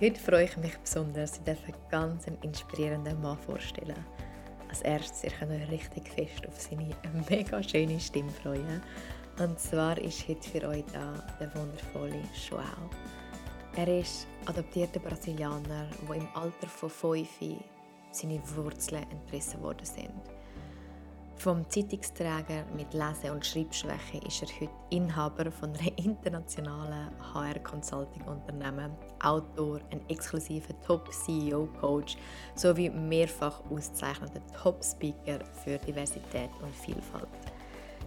Heute freue ich mich besonders, ich darf einen ganz inspirierenden Mann vorstellen. Als erstes, ihr könnt euch richtig fest auf seine mega schöne Stimme freuen. Und zwar ist heute für euch da der wundervolle Joao. Er ist adoptierter Brasilianer, der im Alter von 5 seine Wurzeln entrissen worden sind. Vom Zeitungsträger mit Lese- und Schreibschwäche ist er heute Inhaber von einem internationalen HR-Consulting-Unternehmen, Autor, ein exklusiver Top-CEO-Coach sowie mehrfach ausgezeichneter Top-Speaker für Diversität und Vielfalt.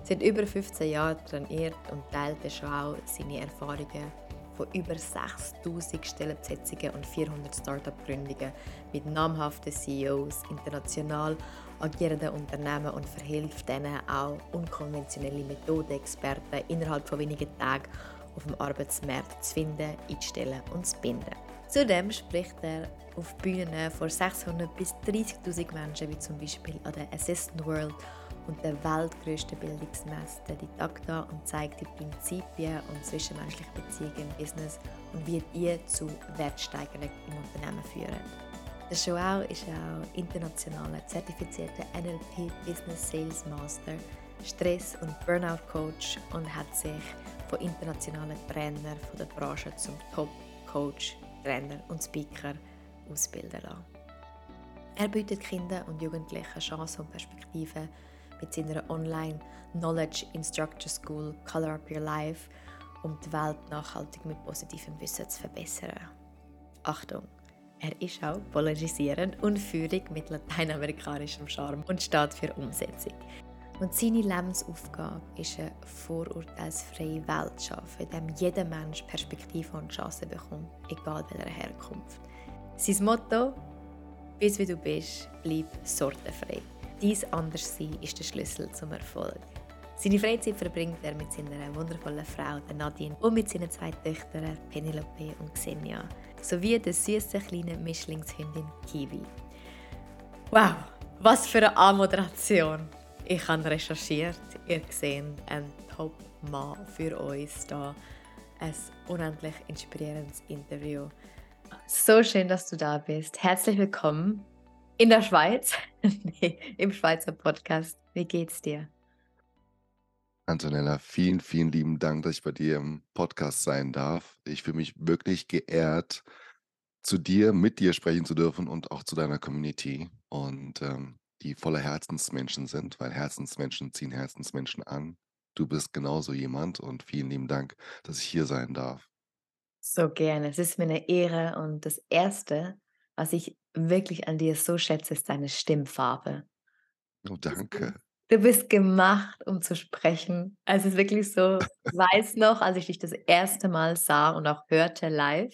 Seit über 15 Jahren trainiert und teilt schon auch seine Erfahrungen von über 6000 Stellenbesetzungen und 400 Start-up-Gründungen mit namhaften CEOs international agierenden Unternehmen und verhilft ihnen auch unkonventionelle Methodenexperten innerhalb von wenigen Tagen auf dem Arbeitsmarkt zu finden, einzustellen und zu binden. Zudem spricht er auf Bühnen vor 600 bis 30.000 Menschen, wie zum Beispiel an der Assistant World und der weltgrößten Bildungsmesse, der Didakta, und zeigt die Prinzipien und zwischenmenschliche Beziehungen im Business und wie die zu Wertsteigerung im Unternehmen führen. Joao ist auch internationaler zertifizierter NLP Business Sales Master, Stress- und Burnout-Coach und hat sich von internationalen Trainern von der Branche zum Top-Coach, Trainer und Speaker ausbilden lassen. Er bietet Kindern und Jugendlichen Chancen und Perspektiven mit seiner Online Knowledge Instructor School Color Up Your Life, um die Welt nachhaltig mit positivem Wissen zu verbessern. Achtung! Er ist auch polarisierend und führig mit lateinamerikanischem Charme und steht für Umsetzung. Und seine Lebensaufgabe ist eine vorurteilsfreie Welt zu schaffen, in der jeder Mensch Perspektive und Chancen bekommt, egal welcher Herkunft. Sein Motto: Bis wie du bist, bleib sortenfrei. Dies Anderssein ist der Schlüssel zum Erfolg. Seine Freizeit verbringt er mit seiner wundervollen Frau, Nadine, und mit seinen zwei Töchtern, Penelope und Xenia, sowie der süßen kleinen Mischlingshündin Kiwi. Wow, was für eine Anmoderation! Ich habe recherchiert, ihr seht einen Top-Mann für uns da. Ein unendlich inspirierendes Interview. So schön, dass du da bist. Herzlich willkommen in der Schweiz, nee, im Schweizer Podcast. Wie geht's dir? Antonella, vielen, vielen lieben Dank, dass ich bei dir im Podcast sein darf. Ich fühle mich wirklich geehrt, zu dir, mit dir sprechen zu dürfen und auch zu deiner Community und ähm, die voller Herzensmenschen sind, weil Herzensmenschen ziehen Herzensmenschen an. Du bist genauso jemand und vielen lieben Dank, dass ich hier sein darf. So gerne. Es ist mir eine Ehre und das Erste, was ich wirklich an dir so schätze, ist deine Stimmfarbe. Oh, danke. Du bist gemacht, um zu sprechen. Also es ist wirklich so, ich weiß noch, als ich dich das erste Mal sah und auch hörte live,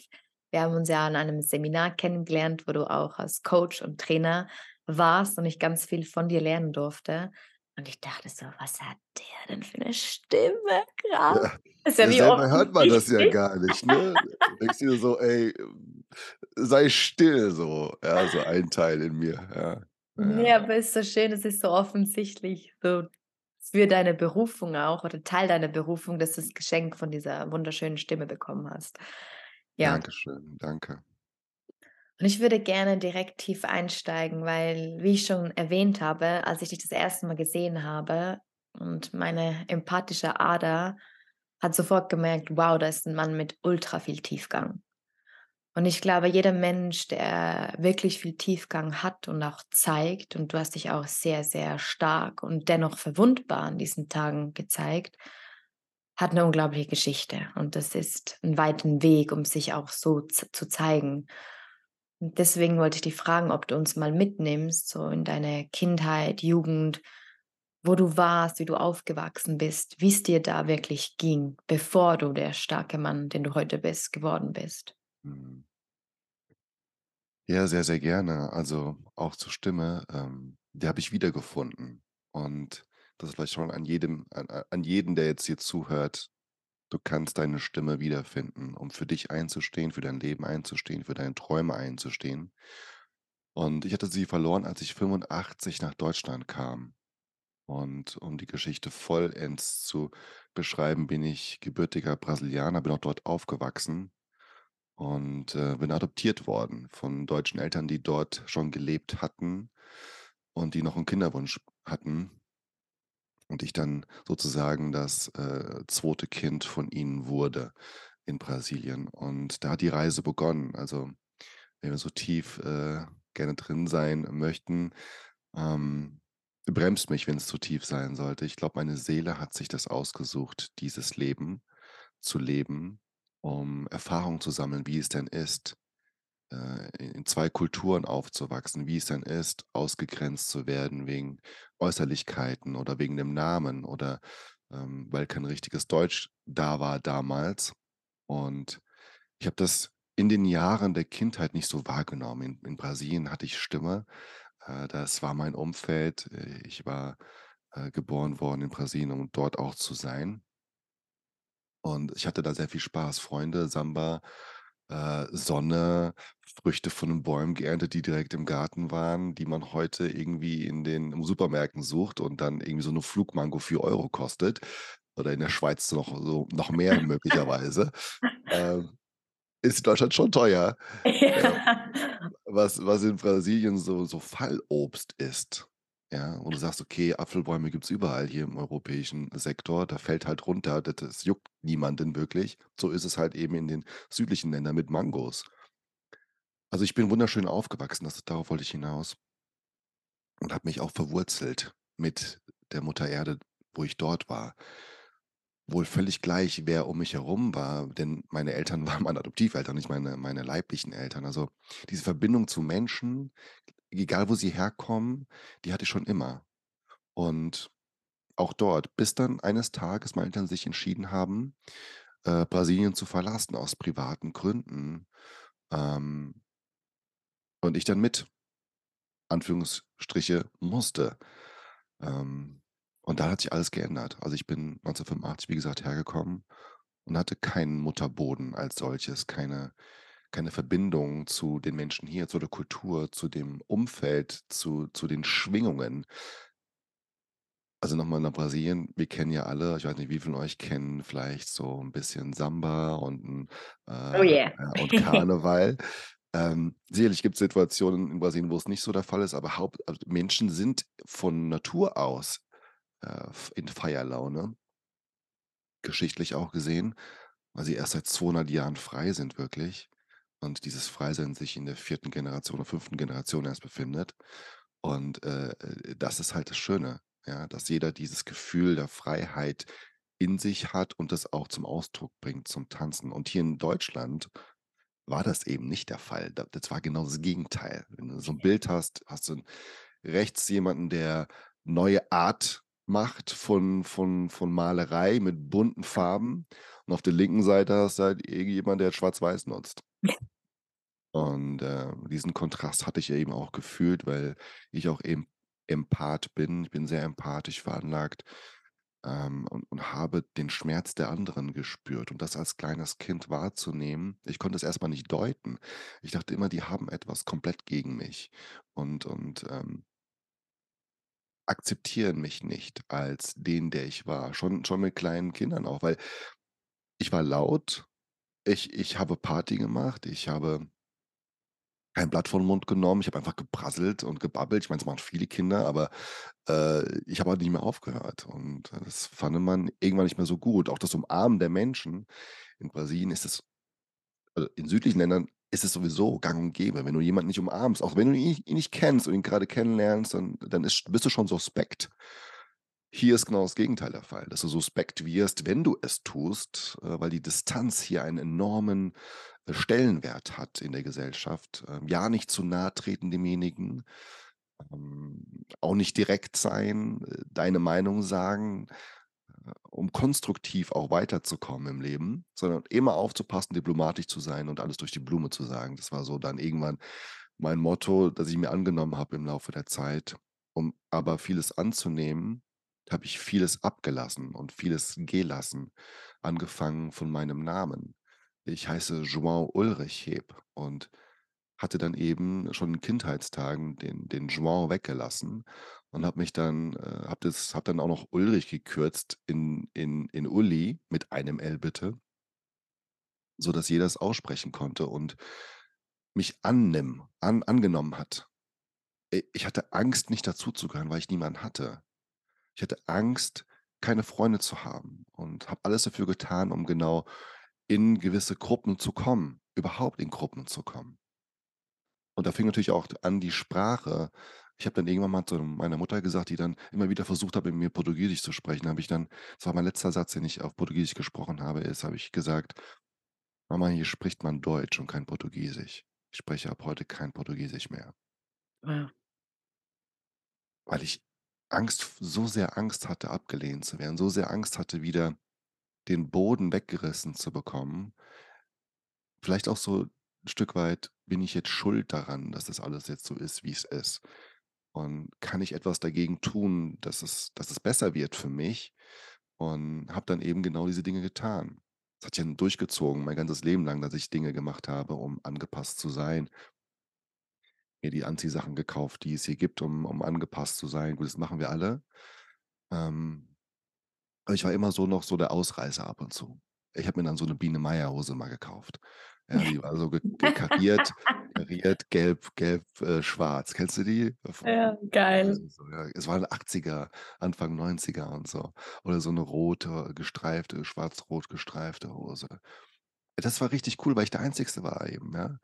wir haben uns ja an einem Seminar kennengelernt, wo du auch als Coach und Trainer warst und ich ganz viel von dir lernen durfte. Und ich dachte so, was hat der denn für eine Stimme? Krass. Ja, ist ja, selber hört man das ja gar nicht. Ne? du denkst dir so, ey, sei still so. Ja, so ein Teil in mir. Ja. Nee, aber es ist so schön, es ist so offensichtlich so für deine Berufung auch oder Teil deiner Berufung, dass du das Geschenk von dieser wunderschönen Stimme bekommen hast. Ja. Dankeschön, danke. Und ich würde gerne direkt tief einsteigen, weil, wie ich schon erwähnt habe, als ich dich das erste Mal gesehen habe und meine empathische Ader hat sofort gemerkt, wow, da ist ein Mann mit ultra viel Tiefgang. Und ich glaube, jeder Mensch, der wirklich viel Tiefgang hat und auch zeigt, und du hast dich auch sehr, sehr stark und dennoch verwundbar an diesen Tagen gezeigt, hat eine unglaubliche Geschichte. Und das ist ein weiten Weg, um sich auch so zu zeigen. Und deswegen wollte ich dich fragen, ob du uns mal mitnimmst, so in deine Kindheit, Jugend, wo du warst, wie du aufgewachsen bist, wie es dir da wirklich ging, bevor du der starke Mann, den du heute bist, geworden bist. Mhm. Ja, sehr, sehr gerne. Also, auch zur Stimme, ähm, die habe ich wiedergefunden. Und das ist vielleicht schon an jedem an an jeden, der jetzt hier zuhört, du kannst deine Stimme wiederfinden, um für dich einzustehen, für dein Leben einzustehen, für deine Träume einzustehen. Und ich hatte sie verloren, als ich 85 nach Deutschland kam. Und um die Geschichte vollends zu beschreiben, bin ich gebürtiger Brasilianer, bin auch dort aufgewachsen und, äh, bin adoptiert worden von deutschen Eltern, die dort schon gelebt hatten und die noch 'n Kinderwunsch hatten und ich dann sozusagen das, äh, 2. Kind von ihnen wurde in Brasilien. Und da hat die Reise begonnen. Also, wenn wir so tief, äh, gerne drin sein möchten, ähm, bremst mich, wenn's zu tief sein sollte. Ich glaube, meine Seele hat sich das ausgesucht, dieses Leben zu leben, um Erfahrung zu sammeln, wie es denn ist, äh, in 2 Kulturen aufzuwachsen, wie es denn ist, ausgegrenzt zu werden wegen Äußerlichkeiten oder wegen dem Namen oder, ähm, weil kein richtiges Deutsch da war damals. Und ich habe das in den Jahren der Kindheit nicht so wahrgenommen. In in Brasilien hatte ich Stimme, äh, das war mein Umfeld. Äh, ich war, geboren worden in Brasilien, um dort auch zu sein. Und ich hatte da sehr viel Spaß, Freunde, Samba, äh, Sonne, Früchte von den Bäumen geerntet, die direkt im Garten waren, die man heute irgendwie in den Supermärkten sucht und dann irgendwie so 'ne Flugmango 4 € kostet oder in der Schweiz noch so noch mehr möglicherweise. Ähm, ist in Deutschland schon teuer. Ja. Ja. Was was in Brasilien so so Fallobst ist, ja, und du sagst: „Okay, Apfelbäume gibt's überall hier im europäischen Sektor, da fällt halt runter, d das juckt niemanden wirklich.“ So ist es halt eben in den südlichen Ländern mit Mangos. Also, ich bin wunderschön aufgewachsen, das darauf wollte ich hinaus und habe mich auch verwurzelt mit der Mutter Erde, wo ich dort war. Wohl völlig gleich, wer um mich herum war, denn meine Eltern waren meine Adoptiveltern, nicht meine meine leiblichen Eltern. Also, diese Verbindung zu Menschen, egal wo sie herkommen, die hatte ich schon immer. Und auch dort, bis dann eines Tages meine Eltern sich entschieden haben, äh, Brasilien zu verlassen aus privaten Gründen, ähm und ich dann mit Anführungsstriche musste. Ähm, und da hat sich alles geändert. Also, ich bin 1985, wie gesagt, hergekommen und hatte keinen Mutterboden als solches, keine keine Verbindung zu den Menschen hier, zu der Kultur, zu dem Umfeld, zu zu den Schwingungen. Also, noch mal nach Brasilien. Wir kennen ja alle ich weiß nicht, wie viele von euch kennen vielleicht so 'n bisschen Samba und 'n äh, Oh yeah. und Karneval. Ähm, sicherlich gibt's Situationen in Brasilien, wo's nicht so der Fall ist, aber Haupt also, Menschen sind von Natur aus, äh, in Feierlaune geschichtlich auch gesehen, weil sie erst seit 200 Jahren frei sind wirklich und dieses Freisein sich in der 4. Generation oder 5. Generation erst befindet. Und, äh, äh, das ist halt das Schöne, ja, dass jeder dieses Gefühl der Freiheit in sich hat und das auch zum Ausdruck bringt, zum Tanzen. Und hier in Deutschland war das eben nicht der Fall. Da das war genau das Gegenteil. Wenn du so 'n Bild hast, hast du rechts jemanden, der neue Art macht von von von Malerei mit bunten Farben und auf der linken Seite hast du halt irgendjemand, der Schwarz-Weiß nutzt. Und, äh, diesen Kontrast hatte ich eben auch gefühlt, weil ich auch eben Empath bin. Ich bin sehr empathisch veranlagt, ähm, und und habe den Schmerz der anderen gespürt und das als kleines Kind wahrzunehmen. Ich konnte es erst mal nicht deuten. Ich dachte immer, die haben etwas komplett gegen mich und und, ähm akzeptieren mich nicht als den, der ich war, schon schon mit kleinen Kindern auch, weil ich war laut, ich ich habe Party gemacht, ich habe kein Blatt vor 'n Mund genommen, ich habe einfach geprasselt und gebabbelt. Ich meine, das machen viele Kinder, aber, äh, ich habe halt nicht mehr aufgehört und das fande man irgendwann nicht mehr so gut. Auch das Umarmen der Menschen in Brasilien ist es also, in südlichen Ländern ist es sowieso gang und gäbe. Wenn du jemanden nicht umarmst, auch wenn du ihn ihn nicht kennst und ihn grade kennenlernst, dann dann ist bist du schon suspekt. Hier ist genau das Gegenteil der Fall, dass du suspekt wirst, wenn du es tust, äh, weil die Distanz hier einen enormen, äh, Stellenwert hat in der Gesellschaft. Ähm, ja, nicht zu nahe treten demjenigen, ähm, auch nicht direkt sein, äh, deine Meinung sagen, um konstruktiv auch weiterzukommen im Leben, sondern immer aufzupassen, diplomatisch zu sein und alles durch die Blume zu sagen. Das war so dann irgendwann mein Motto, das ich mir angenommen habe im Laufe der Zeit. Um aber vieles anzunehmen, habe ich vieles abgelassen und vieles gelassen, angefangen von meinem Namen. Ich heiße João Ulrich Heb und hatte dann eben schon in Kindheitstagen den den João weggelassen und habe mich dann äh, habe habe dann auch noch Ulrich gekürzt in in in Uli mit einem L bitte sodass jeder es aussprechen konnte und mich annimm an angenommen hat. Ich hatte Angst, nicht dazuzugehören, weil ich niemanden hatte. Ich hatte Angst, keine Freunde zu haben und habe alles dafür getan, um genau in gewisse Gruppen zu kommen, überhaupt in Gruppen zu kommen. Und da fing natürlich auch an die Sprache. Ich habe dann irgendwann mal zu meiner Mutter gesagt, die dann immer wieder versucht hat, mit mir Portugiesisch zu sprechen, habe ich dann das war mein letzter Satz, den ich auf Portugiesisch gesprochen habe, ist habe ich gesagt: „Mama, hier spricht man Deutsch und kein Portugiesisch. Ich spreche ab heute kein Portugiesisch mehr.“ Wow. Weil ich Angst so sehr Angst hatte, abgelehnt zu werden, so sehr Angst hatte, wieder den Boden weggerissen zu bekommen. Vielleicht auch so 'n Stück weit, bin ich jetzt schuld daran, dass das alles jetzt so ist, wie es ist? Und kann ich etwas dagegen tun, dass es dass es besser wird für mich? Und habe dann eben genau diese Dinge getan. Das hat dann durchgezogen mein ganzes Leben lang, dass ich Dinge gemacht habe, um angepasst zu sein. Mir die Anziehsachen gekauft, die es hier gibt, um um angepasst zu sein. Gut, das machen wir alle. Ähm, aber ich war immer so noch so der Ausreißer ab und zu. Ich habe mir dann so 'ne Biene-Meier-Hose mal gekauft. Ja, die war so kariert kariert gelb gelb, äh, schwarz. Kennst du die? Ja, geil. ja, es waren 80er, Anfang 90er und so. Oder so 'ne rote, gestreifte schwarz-rot gestreifte Hose. Das war richtig cool, weil ich der Einzigste war eben, ja.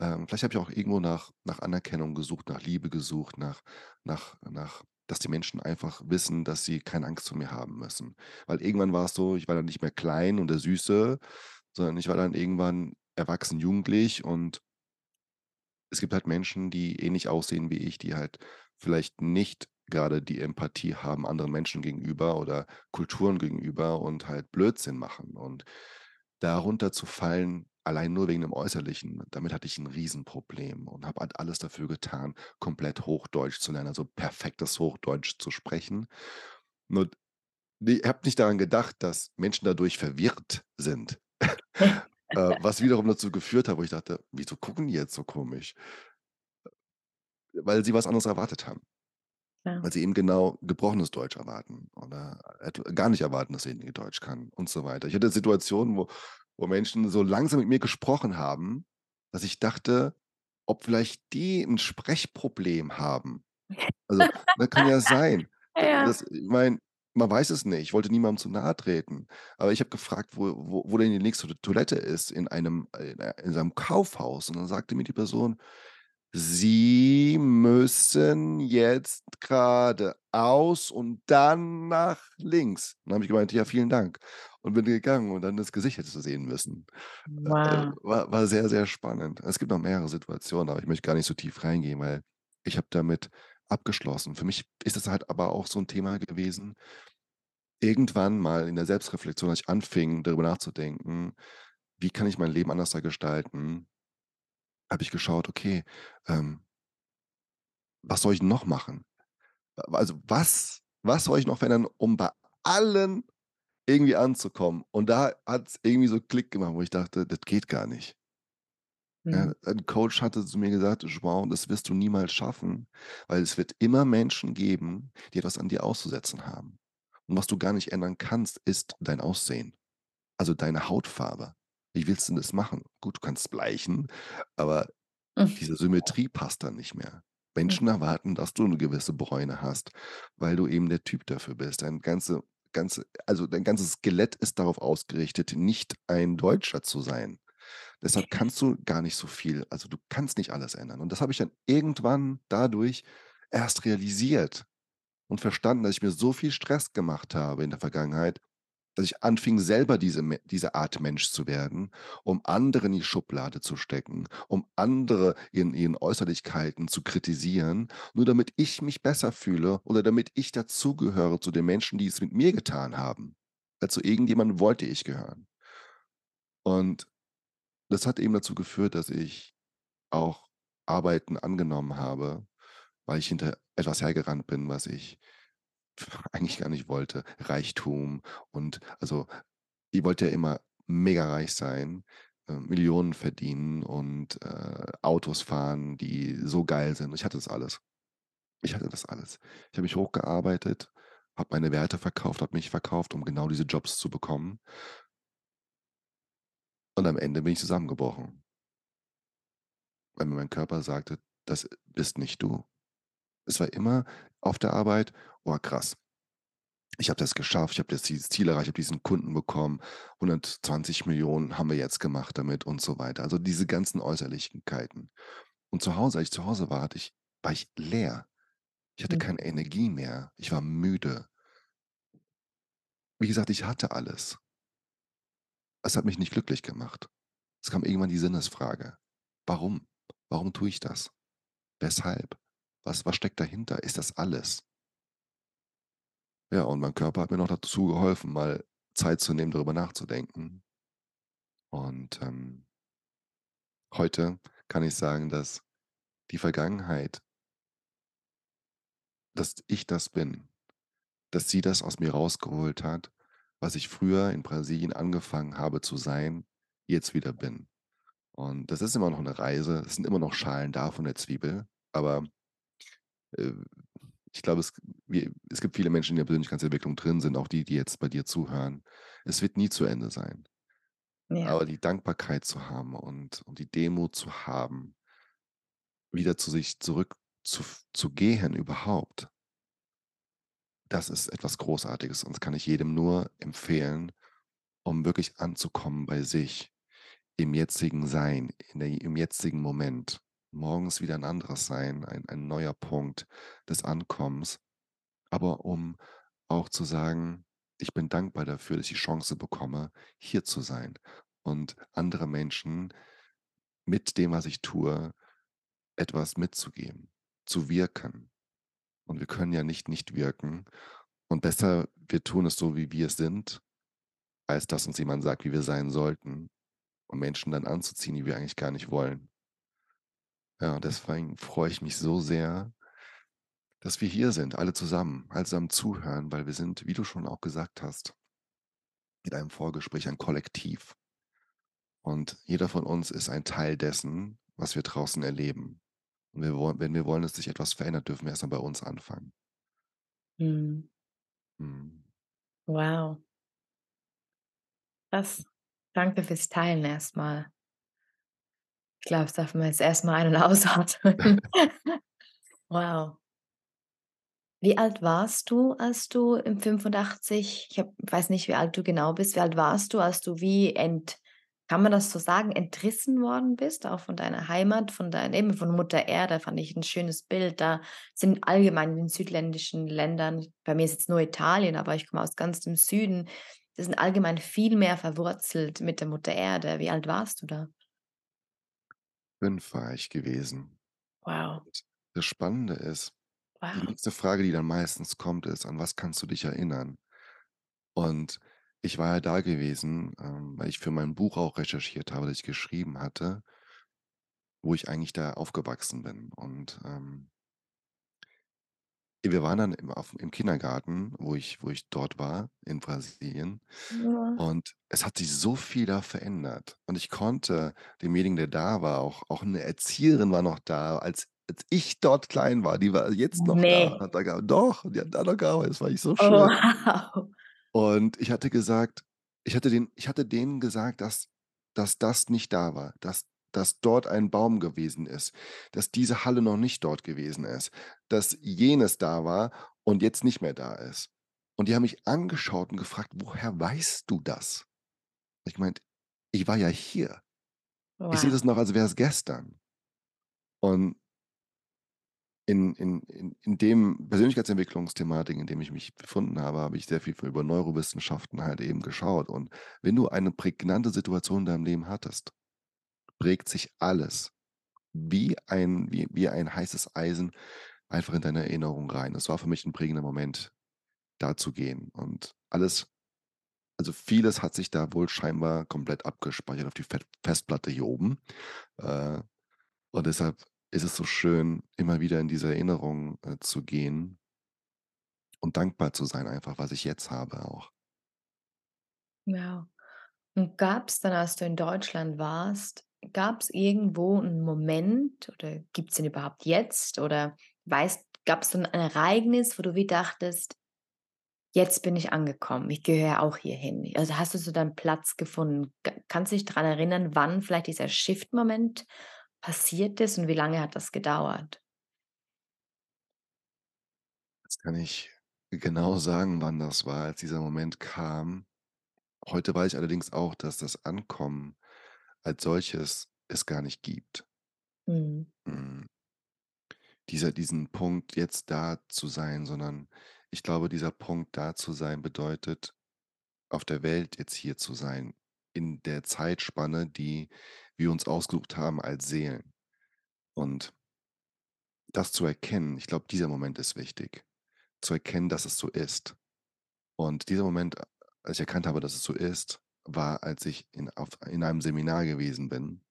Ähm, vielleicht habe ich auch irgendwo nach nach Anerkennung gesucht, nach Liebe gesucht, nach nach nach dass die Menschen einfach wissen, dass sie keine Angst vor mir haben müssen. Weil irgendwann war's so, ich war dann nicht mehr klein und der Süße, sondern ich war dann irgendwann erwachsen jugendlich und es gibt halt Menschen, die ähnlich aussehen wie ich, die halt vielleicht nicht grade die Empathie haben anderen Menschen gegenüber oder Kulturen gegenüber und halt Blödsinn machen. Und darunter zu fallen, allein nur wegen dem Äußerlichen, damit hatte ich 'n Riesenproblem und habe halt alles dafür getan, komplett Hochdeutsch zu lernen, also perfektes Hochdeutsch zu sprechen. Nur ne, habe nicht daran gedacht, dass Menschen dadurch verwirrt sind. Äh, was wiederum dazu geführt hat, wo ich dachte: „Wieso gucken die jetzt so komisch?“ Weil sie was anderes erwartet haben. Ja. Weil sie eben genau gebrochenes Deutsch erwarten oder gar nicht erwarten, dass derjenige Deutsch kann und so weiter. Ich hatte Situationen, wo wo Menschen so langsam mit mir gesprochen haben, dass ich dachte, ob vielleicht die 'n Sprechproblem haben. Also, ne, kann ja sein. Ja. das ich meine, man weiß es nicht. Ich wollte niemandem zu nahe treten. Aber ich habe gefragt, wo wo wo denn die nächste To Toilette ist in einem in ei in seinem Kaufhaus. Und dann sagte mir die Person: „Sie müssen jetzt geradeaus und dann nach links.“ Dann habe ich gemeint: „Ja, vielen Dank.“ Und bin gegangen und dann das Gesicht hättest du sehen müssen. Äh, Wow. war war sehr, sehr spannend. Es gibt noch mehrere Situationen, aber ich möchte gar nicht so tief reingehen, weil ich habe damit abgeschlossen. Für mich ist es halt aber auch so 'n Thema gewesen irgendwann mal in der Selbstreflexion, als ich anfing, darüber nachzudenken: „Wie kann ich mein Leben anders gestalten?“ Habe ich geschaut, okay, ähm was soll ich noch machen? Also, was was soll ich noch verändern, um bei allen irgendwie anzukommen? Und da hat's irgendwie so Klick gemacht, wo ich dachte: „Das geht gar nicht.“ Mhm. Ja, ein Coach hatte zu mir gesagt: „Joao, das wirst du niemals schaffen, weil es wird immer Menschen geben, die etwas an dir auszusetzen haben. Und was du gar nicht ändern kannst, ist dein Aussehen, also, deine Hautfarbe. Wie willst 'n das machen? Gut, du kannst bleichen, aber diese Symmetrie passt dann nicht mehr. Menschen erwarten, dass du 'ne gewisse Bräune hast, weil du eben der Typ dafür bist. Dein ganze ganze also, dein ganzes Skelett ist darauf ausgerichtet, nicht ein Deutscher zu sein. Deshalb kannst du gar nicht so viel also, du kannst nicht alles ändern. Und das habe ich dann irgendwann dadurch erst realisiert und verstanden, dass ich mir so viel Stress gemacht habe in der Vergangenheit, dass ich anfing, selber diese diese Art Mensch zu werden, um andere in die Schublade zu stecken, um andere in ihren Äußerlichkeiten zu kritisieren, nur damit ich mich besser fühle oder damit ich dazugehöre zu den Menschen, die es mit mir getan haben. Zu irgendjemandem wollte ich gehören. Und das hat eben dazu geführt, dass ich auch Arbeiten angenommen habe, weil ich hinter etwas hergerannt bin, was ich eigentlich gar nicht wollte. Reichtum und also, ich wollte ja immer mega reich sein, äh, Millionen verdienen und, äh, Autos fahren, die so geil sind. Ich hatte das alles. Ich hatte das alles. Ich habe mich hochgearbeitet, habe meine Werte verkauft, habe mich verkauft, um genau diese Jobs zu bekommen. Und am Ende bin ich zusammengebrochen. Weil mir mein Körper sagte: „Das bist nicht du.“ Es war immer auf der Arbeit: „Oh krass, ich habe das geschafft, ich habe jetzt dieses Ziel erreicht, ich habe diesen Kunden bekommen, 120.000.000 haben wir jetzt gemacht damit“ und so weiter. Also, diese ganzen Äußerlichkeiten. Und zu Hause als ich zu Hause war, hatte ich war ich leer. Ich hatte Mhm. keine Energie mehr. Ich war müde. Wie gesagt, ich hatte alles. Es hat mich nicht glücklich gemacht. Es kam irgendwann die Sinnesfrage: „Warum? Warum tue ich das? Weshalb? Was was steckt dahinter? Ist das alles?“ Ja, und mein Körper hat mir noch dazu geholfen, mal Zeit zu nehmen, darüber nachzudenken. Und, ähm heute kann ich sagen, dass die Vergangenheit dass ich das bin, dass sie das aus mir rausgeholt hat, was ich früher in Brasilien angefangen habe zu sein, jetzt wieder bin. Und das ist immer noch 'ne Reise. Es sind immer noch Schalen da von der Zwiebel, aber, ich glaube, es es gibt viele Menschen, die in der Persönlichkeitsentwicklung drin sind, auch die, die jetzt bei dir zuhören. Es wird nie zu Ende sein. Ja. Aber die Dankbarkeit zu haben und und die Demut zu haben wieder zu sich zurück zu f zu gehen überhaupt das ist etwas Großartiges und das kann ich jedem nur empfehlen, um wirklich anzukommen bei sich, im jetzigen Sein, in der im jetzigen Moment. Morgens wieder 'n anderes Sein, ein ein neuer Punkt des Ankommens, aber um auch zu sagen: „Ich bin dankbar dafür, dass ich die Chance bekomme, hier zu sein und andere Menschen mit dem, was ich tue, etwas mitzugeben, zu wirken.“ Und wir können ja nicht nicht wirken und besser, wir tun es so, wie wir sind, als dass uns jemand sagt, wie wir sein sollten, um Menschen dann anzuziehen, die wir eigentlich gar nicht wollen. Ja, deswegen freue ich mich so sehr dass wir hier sind, alle zusammen, alle zusammen zuhören, weil wir sind, wie du schon auch gesagt hast in einem Vorgespräch, ein Kollektiv. Und jeder von uns ist ein Teil dessen, was wir draußen erleben. Und wir wollen wenn wir wollen, dass sich etwas verändert, dürfen wir erst mal bei uns anfangen. Mhm. Mhm. Wow. Krass. Danke fürs Teilen erst mal. Ich glaube, das darf man jetzt erst mal ein und ausatmen. Wow. Wie alt warst du, als du im 85 ich habe weiß nicht, wie alt du genau bist. Wie alt warst du, als du wie ent kann man das so sagen, entrissen worden bist, auch von deiner Heimat, von dein eben von Mutter Erde, fand ich 'n schönes Bild. Da sind allgemein in den südländischen Ländern bei mir ist jetzt nur Italien, aber ich komme aus ganz dem Süden, die sind allgemein viel mehr verwurzelt mit der Mutter Erde. Wie alt warst du da? 5 war ich gewesen. Wow. Und das Spannende ist, die Wow. nächste Frage, die dann meistens kommt, ist: „An was kannst du dich erinnern?“ Und ich war ja da gewesen, ähm, weil ich für mein Buch auch recherchiert habe, das ich geschrieben hatte wo ich eigentlich da aufgewachsen bin. Und, ähm wir waren dann im auf im Kindergarten, wo ich wo ich dort war in Brasilien. Ja. Und es hat sich so viel da verändert. Und ich konnte demjenigen, der da war auch auch 'ne Erzieherin war noch da, als als ich dort klein war, die war jetzt noch da, Ne. hat da gea doch, die hat da noch gearbeitet, das fand ich so Oh, schön. wow. Und ich hatte gesagt ich hatte den ich hatte denen gesagt, dass dass das nicht da war, dass dass dort ein Baum gewesen ist, dass diese Halle noch nicht dort gewesen ist, dass jenes da war und jetzt nicht mehr da ist. Und die haben mich angeschaut und gefragt: „Woher weißt du das?“ Habe ich gemeint: „Ich war ja hier. Ich sehe Wow. das noch, als wäre es gestern.“ Und in in in in dem Persönlichkeitsentwicklungsthematik, in dem ich mich befunden habe, habe ich sehr viel über Neurowissenschaften halt eben geschaut. Und wenn du eine prägnante Situation in deinem Leben hattest, prägt sich alles wie ein wie wie ein heißes Eisen einfach in deine Erinnerung rein. Das war für mich 'n prägender Moment, da zu gehen. Und alles also, vieles hat sich da wohl scheinbar komplett abgespeichert auf die Festplatte hier oben. Äh, und deshalb ist es so schön, immer wieder in diese Erinnerung, äh, zu gehen und dankbar zu sein einfach, was ich jetzt habe auch. Ja. Und gab's dann, als du in Deutschland warst gab's irgendwo 'n Moment oder gibt's den überhaupt jetzt oder weißt gab's so 'n Ereignis, wo du wie dachtest: „Jetzt bin ich angekommen, ich gehöre auch hierhin.“ Also, hast du so deinen Platz gefunden? Ka kannst du dich dran erinnern, wann vielleicht dieser Shift-Moment passiert ist und wie lange hat das gedauert? Das kann ich genau sagen, wann das war, als dieser Moment kam. Heute weiß ich allerdings auch, dass das Ankommen als solches es gar nicht gibt. Mhm. Hm. Dieser diesen Punkt, jetzt da zu sein, sondern ich glaube, dieser Punkt, da zu sein, bedeutet, auf der Welt jetzt hier zu sein, in der Zeitspanne, die wir uns ausgesucht haben als Seelen. Und das zu erkennen, ich glaube, dieser Moment ist wichtig, zu erkennen, dass es so ist. Und dieser Moment, als ich erkannt habe, dass es so ist, war, als ich in auf in einem Seminar gewesen bin,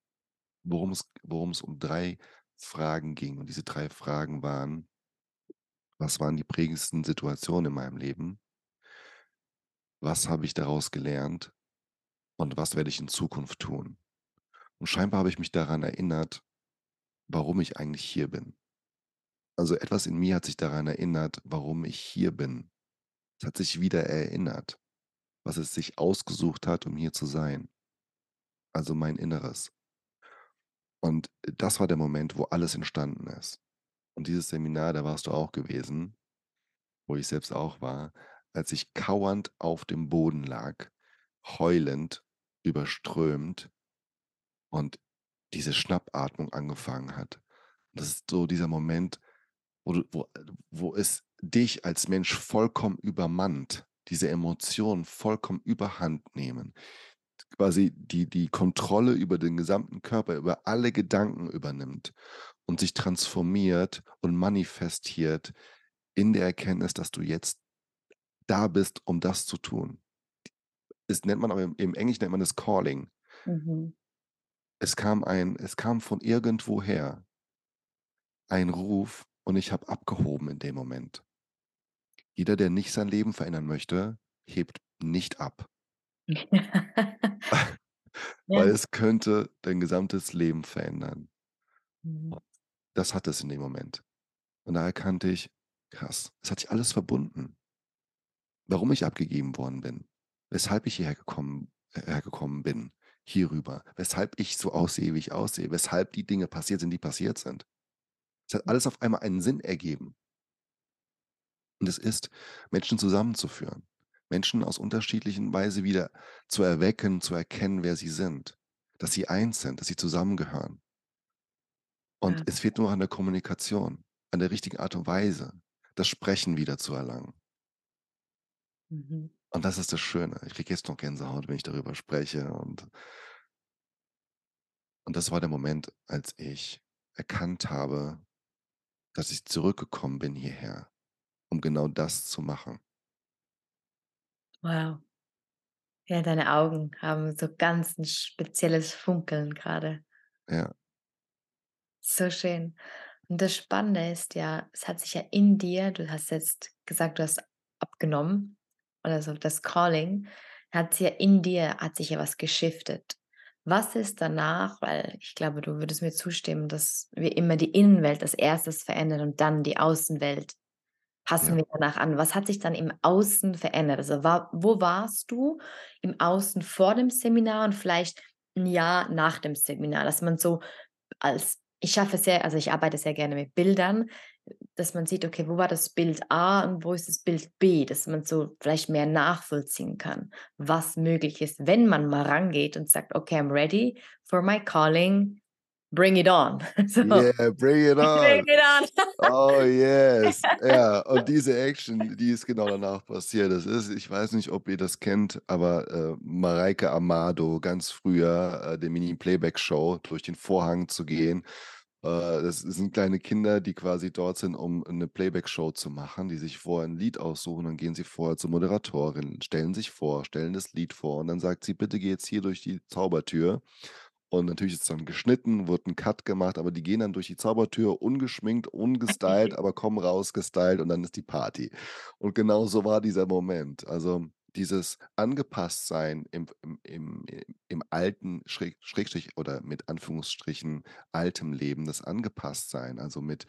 worum's worum's um 3 Fragen ging. Und diese 3 Fragen waren: Was waren die prägendsten Situationen in meinem Leben? Was habe ich daraus gelernt? Und was werde ich in Zukunft tun? Und scheinbar habe ich mich daran erinnert, warum ich eigentlich hier bin. Also, etwas in mir hat sich daran erinnert, warum ich hier bin. Es hat sich wieder erinnert, was es sich ausgesucht hat, um hier zu sein. Also, mein Inneres. Und das war der Moment, wo alles entstanden ist. Und dieses Seminar, da warst du auch gewesen, wo ich selbst auch war, als ich kauernd auf dem Boden lag, heulend, überströmt und diese Schnappatmung angefangen hat. Das ist so dieser Moment, wo du wo wo es dich als Mensch vollkommen übermannt, diese Emotionen vollkommen Überhand nehmen. Quasi die die Kontrolle über den gesamten Körper, über alle Gedanken übernimmt und sich transformiert und manifestiert in der Erkenntnis, dass du jetzt da bist, um das zu tun. Das nennt man aber im im Englischen nennt man das Calling. Mhm. Es kam ein es kam von irgendwoher ein Ruf und ich habe abgehoben in dem Moment. Jeder, der nicht sein Leben verändern möchte, hebt nicht ab. Weil Ja. es könnte dein gesamtes Leben verändern. Mhm. Das hat es in dem Moment. Und da erkannte ich: Krass, es hat sich alles verbunden. Warum ich abgegeben worden bin, weshalb ich hierher gekommen äh, hergekommen bin, hierüber, weshalb ich so aussehe, wie ich aussehe, weshalb die Dinge passiert sind, die passiert sind. Es hat alles auf einmal einen Sinn ergeben. Und es ist, Menschen zusammenzuführen, Menschen aus unterschiedlichen Weise wieder zu erwecken, zu erkennen, wer sie sind, dass sie eins sind, dass sie zusammengehören. Und Ja. es fehlt nur an der Kommunikation, an der richtigen Art und Weise, das Sprechen wieder zu erlangen. Mhm. Und das ist das Schöne. Ich kriege jetzt noch Gänsehaut, wenn ich darüber spreche und und das war der Moment, als ich erkannt habe, dass ich zurückgekommen bin hierher, um genau das zu machen. Wow. Ja, deine Augen haben so ganz 'n spezielles Funkeln grade. Ja. So schön. Und das Spannende ist ja, es hat sich ja in dir du hast jetzt gesagt, du hast abgenommen oder so das Calling hat sich ja in dir hat sich ja was geschiftet. Was ist danach weil ich glaube, du würdest mir zustimmen, dass wir immer die Innenwelt als 1. verändern und dann die Außenwelt passen Ja. wir danach an. Was hat sich dann im Außen verändert? Also, wa wo warst du im Außen vor dem Seminar und vielleicht 'n Jahr nach dem Seminar, dass man so als ich schaffe sehr also, ich arbeite sehr gerne mit Bildern, dass man sieht, okay, wo war das Bild A und wo ist das Bild B, dass man so vielleicht mehr nachvollziehen kann, was möglich ist, wenn man mal rangeht und sagt: „Okay, I'm ready for my calling, bring it on.“ So. Yeah, bring it Bring on. it on. Oh, yes. Ja, und diese Action, die ist genau danach passiert. Das ist ich weiß nicht, ob ihr das kennt, aber, äh, Mareike Amado, ganz früher, äh, der Mini-Playback-Show, durch den Vorhang zu gehen. Äh, das sind kleine Kinder, die quasi dort sind, um 'ne Playback-Show zu machen, die sich vorher 'n Lied aussuchen, dann gehen sie vorher zur Moderatorin, stellen sich vor, stellen das Lied vor und dann sagt sie: „Bitte geh jetzt hier durch die Zaubertür Und natürlich ist dann geschnitten, wird 'n Cut gemacht, aber die gehen dann durch die Zaubertür ungeschminkt, ungestylt, aber kommen raus gestylt und dann ist die Party. Und genau so war dieser Moment. Also, dieses Angepasstsein im im im im alten Schräg Schrägstrich oder mit Anführungsstrichen altem Leben, das Angepasstsein, also mit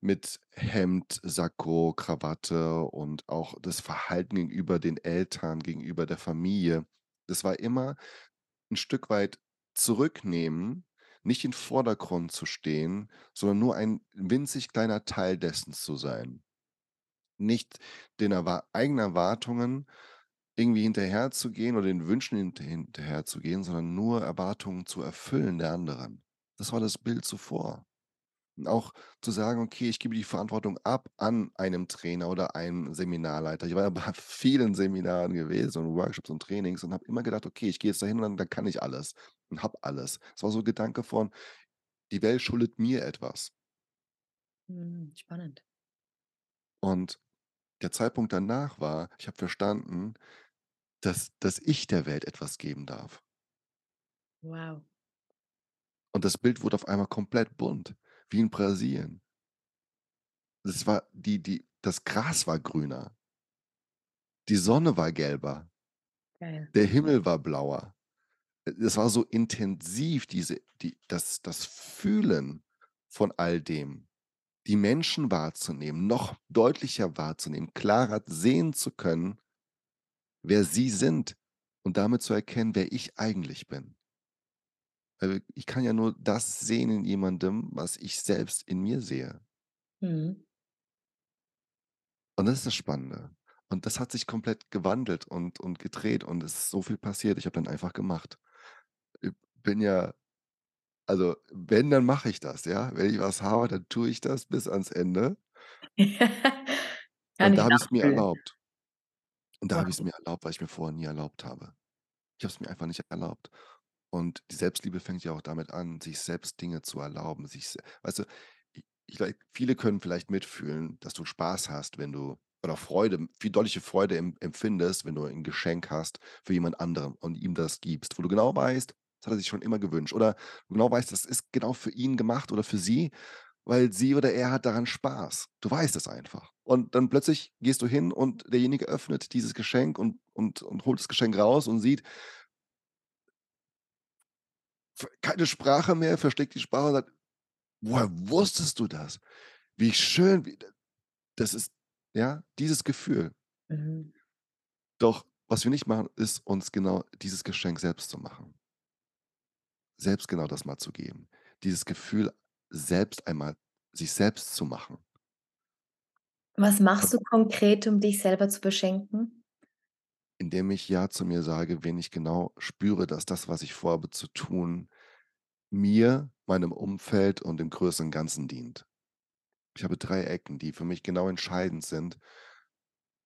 mit Hemd, Sakko, Krawatte und auch das Verhalten gegenüber den Eltern, gegenüber der Familie. Das war immer 'n Stück weit zurücknehmen, nicht in Vordergrund zu stehen, sondern nur ein winzig kleiner Teil dessen zu sein. Nicht den Erwa eigenen Erwartungen irgendwie hinterherzugehen oder den Wünschen hint hinterherzugehen, sondern nur Erwartungen zu erfüllen der anderen. Das war das Bild zuvor. Auch zu sagen: „Okay, ich gebe die Verantwortung ab an einem Trainer oder einem Seminarleiter.“ Ich war ja bei vielen Seminaren gewesen und Workshops und Trainings und habe immer gedacht: „Okay, ich gehe jetzt dahin und dann kann ich alles und habe alles.“ Es war so 'n Gedanke von: „Die Welt schuldet mir etwas.“ Mhm, spannend. Und der Zeitpunkt danach war, ich habe verstanden, dass dass ich der Welt etwas geben darf. Wow. Und das Bild wurde auf einmal komplett bunt, wie in Brasilien. Es war die die das Gras war grüner. Die Sonne war gelber. Geil. Der Himmel war blauer. Es war so intensiv, diese die das das Fühlen von all dem, die Menschen wahrzunehmen, noch deutlicher wahrzunehmen, klarer sehen zu können wer sie sind und damit zu erkennen, wer ich eigentlich bin. Weil ich kann ja nur das sehen in jemandem, was ich selbst in mir sehe. Mhm. Und das ist das Spannende. Und das hat sich komplett gewandelt und und gedreht und es ist so viel passiert. Ich habe dann einfach gemacht. Äh, bin ja also, wenn, dann mache ich das, ja? Wenn ich was habe, dann tue ich das bis ans Ende. Und da ich habe ich's mir nachfühlen. erlaubt. Und da habe ich's Wow. mir erlaubt, weil ich mir vorher nie erlaubt habe. Ich habe es mir einfach nicht erlaubt. Und die Selbstliebe fängt ja auch damit an, sich selbst Dinge zu erlauben, sich weißt du, ich wei viele können vielleicht mitfühlen, dass du Spaß hast, wenn du oder Freude wie deutliche Freude em empfindest, wenn du ein Geschenk hast für jemand anderen und ihm das gibst, wo du genau weißt, das hat er sich schon immer gewünscht oder du genau weißt, das ist genau für ihn gemacht oder für sie, weil sie oder er hat daran Spaß. Du weißt es einfach. Und dann plötzlich gehst du hin und derjenige öffnet dieses Geschenk und und und holt das Geschenk raus und sieht keine Sprache mehr, versteckt die Sprache und sagt: „Woher wusstest du das? Wie schön, wie d“ Das ist ja, dieses Gefühl. Mhm. Doch was wir nicht machen, ist, uns genau dieses Geschenk selbst zu machen. Selbst genau das mal zu geben. Dieses Gefühl, selbst einmal sich selbst zu machen. Was machst du konkret, um dich selber zu beschenken? Indem ich ja zu mir sage, wenn ich genau spüre, dass das, was ich vorhabe zu tun, mir, meinem Umfeld und dem größeren Ganzen dient. Ich habe 3 Ecken, die für mich genau entscheidend sind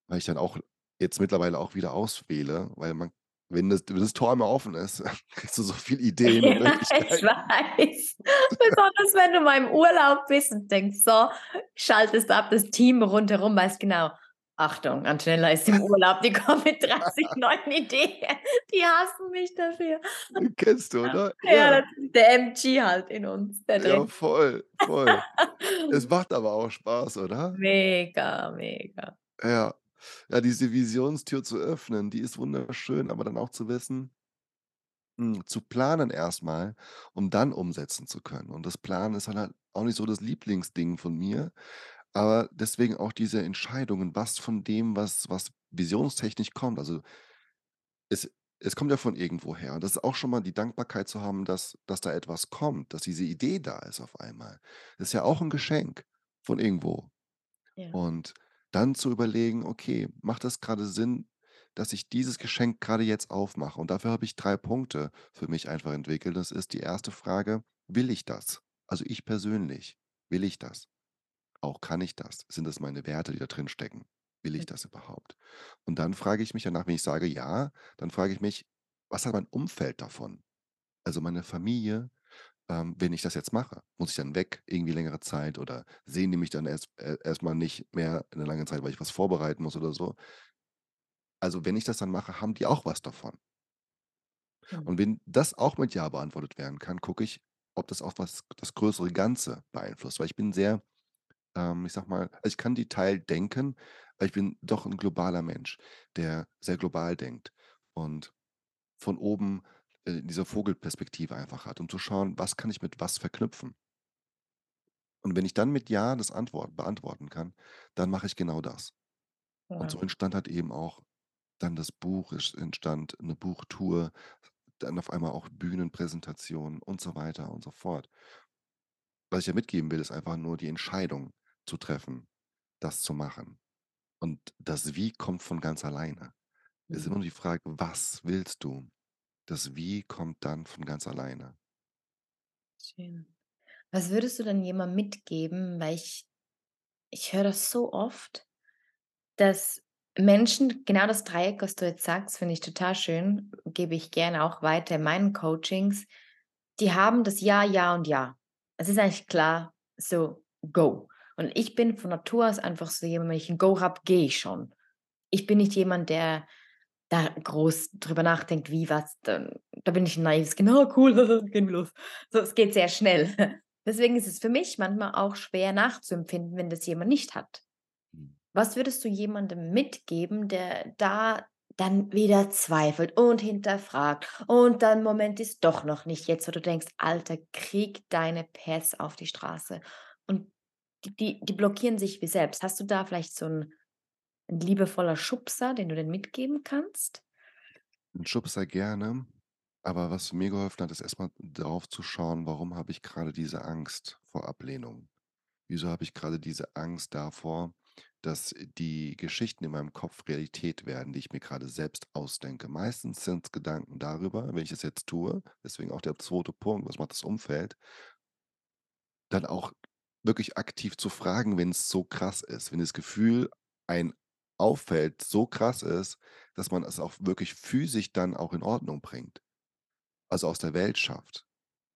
weil ich dann auch jetzt mittlerweile auch wieder auswähle, weil man wenn das wenn das Tor einmal offen ist, kriegst du so viel Ideen Ja, ich weiß. Besonders wenn du mal im Urlaub bist und denkst: „So“, schaltest ab, das Team rundherum weiß genau: „Achtung, Antonella ist im Urlaub, die kommt mit 30 neuen Ideen. Die hassen mich dafür.“ Den kennst du, oder? Ja, Ja. das ist der MG halt in uns, der Ja, drin. voll, voll. Es macht aber auch Spaß, oder? Mega, mega. Ja. Ja, diese Visionstür zu öffnen, die ist wunderschön, aber dann auch zu wissen hm, zu planen erst mal, um dann umsetzen zu können. Und das Planen ist halt auch nicht so das Lieblingsding von mir, aber deswegen auch diese Entscheidungen, was von dem, was was visionstechnisch kommt. Also es es kommt ja von irgendwoher. Und das ist auch schon mal die Dankbarkeit zu haben, dass dass da etwas kommt, dass diese Idee da ist auf einmal. Das ist ja auch 'n Geschenk von irgendwo. Ja. Und dann zu überlegen: „Okay, macht das grade Sinn, dass ich dieses Geschenk grade jetzt aufmache?“ Und dafür habe ich 3 Punkte für mich einfach entwickelt. Das ist die 1. Frage: „Will ich das?“ Also, ich persönlich, will ich das? Auch kann ich das? Sind das meine Werte, die da drin stecken? Will ich Hm. das überhaupt? Und dann frage ich mich danach, wenn ich sage: „Ja“, dann frage ich mich: „Was hat mein Umfeld davon?“ Also, meine Familie, ähm, wenn ich das jetzt mache. Muss ich dann weg, irgendwie längere Zeit oder sehen die mich dann erst e erst nicht mehr 'ne lange Zeit, weil ich was vorbereiten muss oder so? Also, wenn ich das dann mache, haben die auch was davon? Mhm. Und wenn das auch mit Ja beantwortet werden kann, gucke ich, ob das auch was das größere Ganze beeinflusst. Weil ich bin sehr, ähm, ich sage mal also, ich kann Detail denken, aber ich bin doch 'n globaler Mensch, der sehr global denkt und von oben, äh, diese Vogelperspektive einfach hat, um zu schauen, was kann ich mit was verknüpfen. Und wenn ich dann mit Ja das Antwort beantworten kann, dann mache ich genau das. Und so entstand halt eben auch dann das Buch, es entstand 'ne Buchtour, dann auf einmal auch Bühnenpräsentationen und so weiter und so fort. Was ich ja mitgeben will, ist einfach nur die Entscheidung zu treffen, das zu machen. Und das Wie kommt von ganz alleine. Es ist Mhm. immer nur die Frage: „Was willst du?“ Das Wie kommt dann von ganz alleine. Schön. Was würdest du denn jemandem mitgeben? Weil ich ich höre das so oft, dass Menschen genau das Dreieck, was du jetzt sagst, finde ich total schön, gebe ich gerne auch weiter in meinen Coachings. Die haben das Ja, Ja und Ja. Es ist eigentlich klar, so go. Und ich bin von Natur aus einfach so jemand, wenn ich 'n Go habe, gehe ich schon. Ich bin nicht jemand, der da groß drüber nachdenkt, wie, was, dann da bin ich 'n naives „Oh cool, gehen wir los.“ So, es geht sehr schnell. Deswegen ist es für mich manchmal auch schwer nachzuempfinden, wenn das jemand nicht hat. Mhm. Was würdest du jemandem mitgeben, der da dann wieder zweifelt und hinterfragt und dann: „Moment, ist doch noch nicht jetzt“, wo du denkst: „Alter, krieg deine PS auf die Straße.“ Und die die blockieren sich wie selbst. Hast du da vielleicht so 'n 'n liebevoller Schubser, den du denen mitgeben kannst? 'N Schubser gerne, aber was mir geholfen hat, ist erst mal drauf zu schauen, warum habe ich grade diese Angst vor Ablehnung? Wieso habe ich grade diese Angst davor, dass die Geschichten in meinem Kopf Realität werden, die ich mir grade selbst ausdenke? Meistens sind's Gedanken darüber, wenn ich es jetzt tue, deswegen auch der 2. Punkt, was macht das Umfeld? Dann auch wirklich aktiv zu fragen, wenn's so krass ist, wenn das Gefühl einen auffällt, so krass ist, dass man es auch wirklich physisch dann auch in Ordnung bringt, also aus der Welt schafft.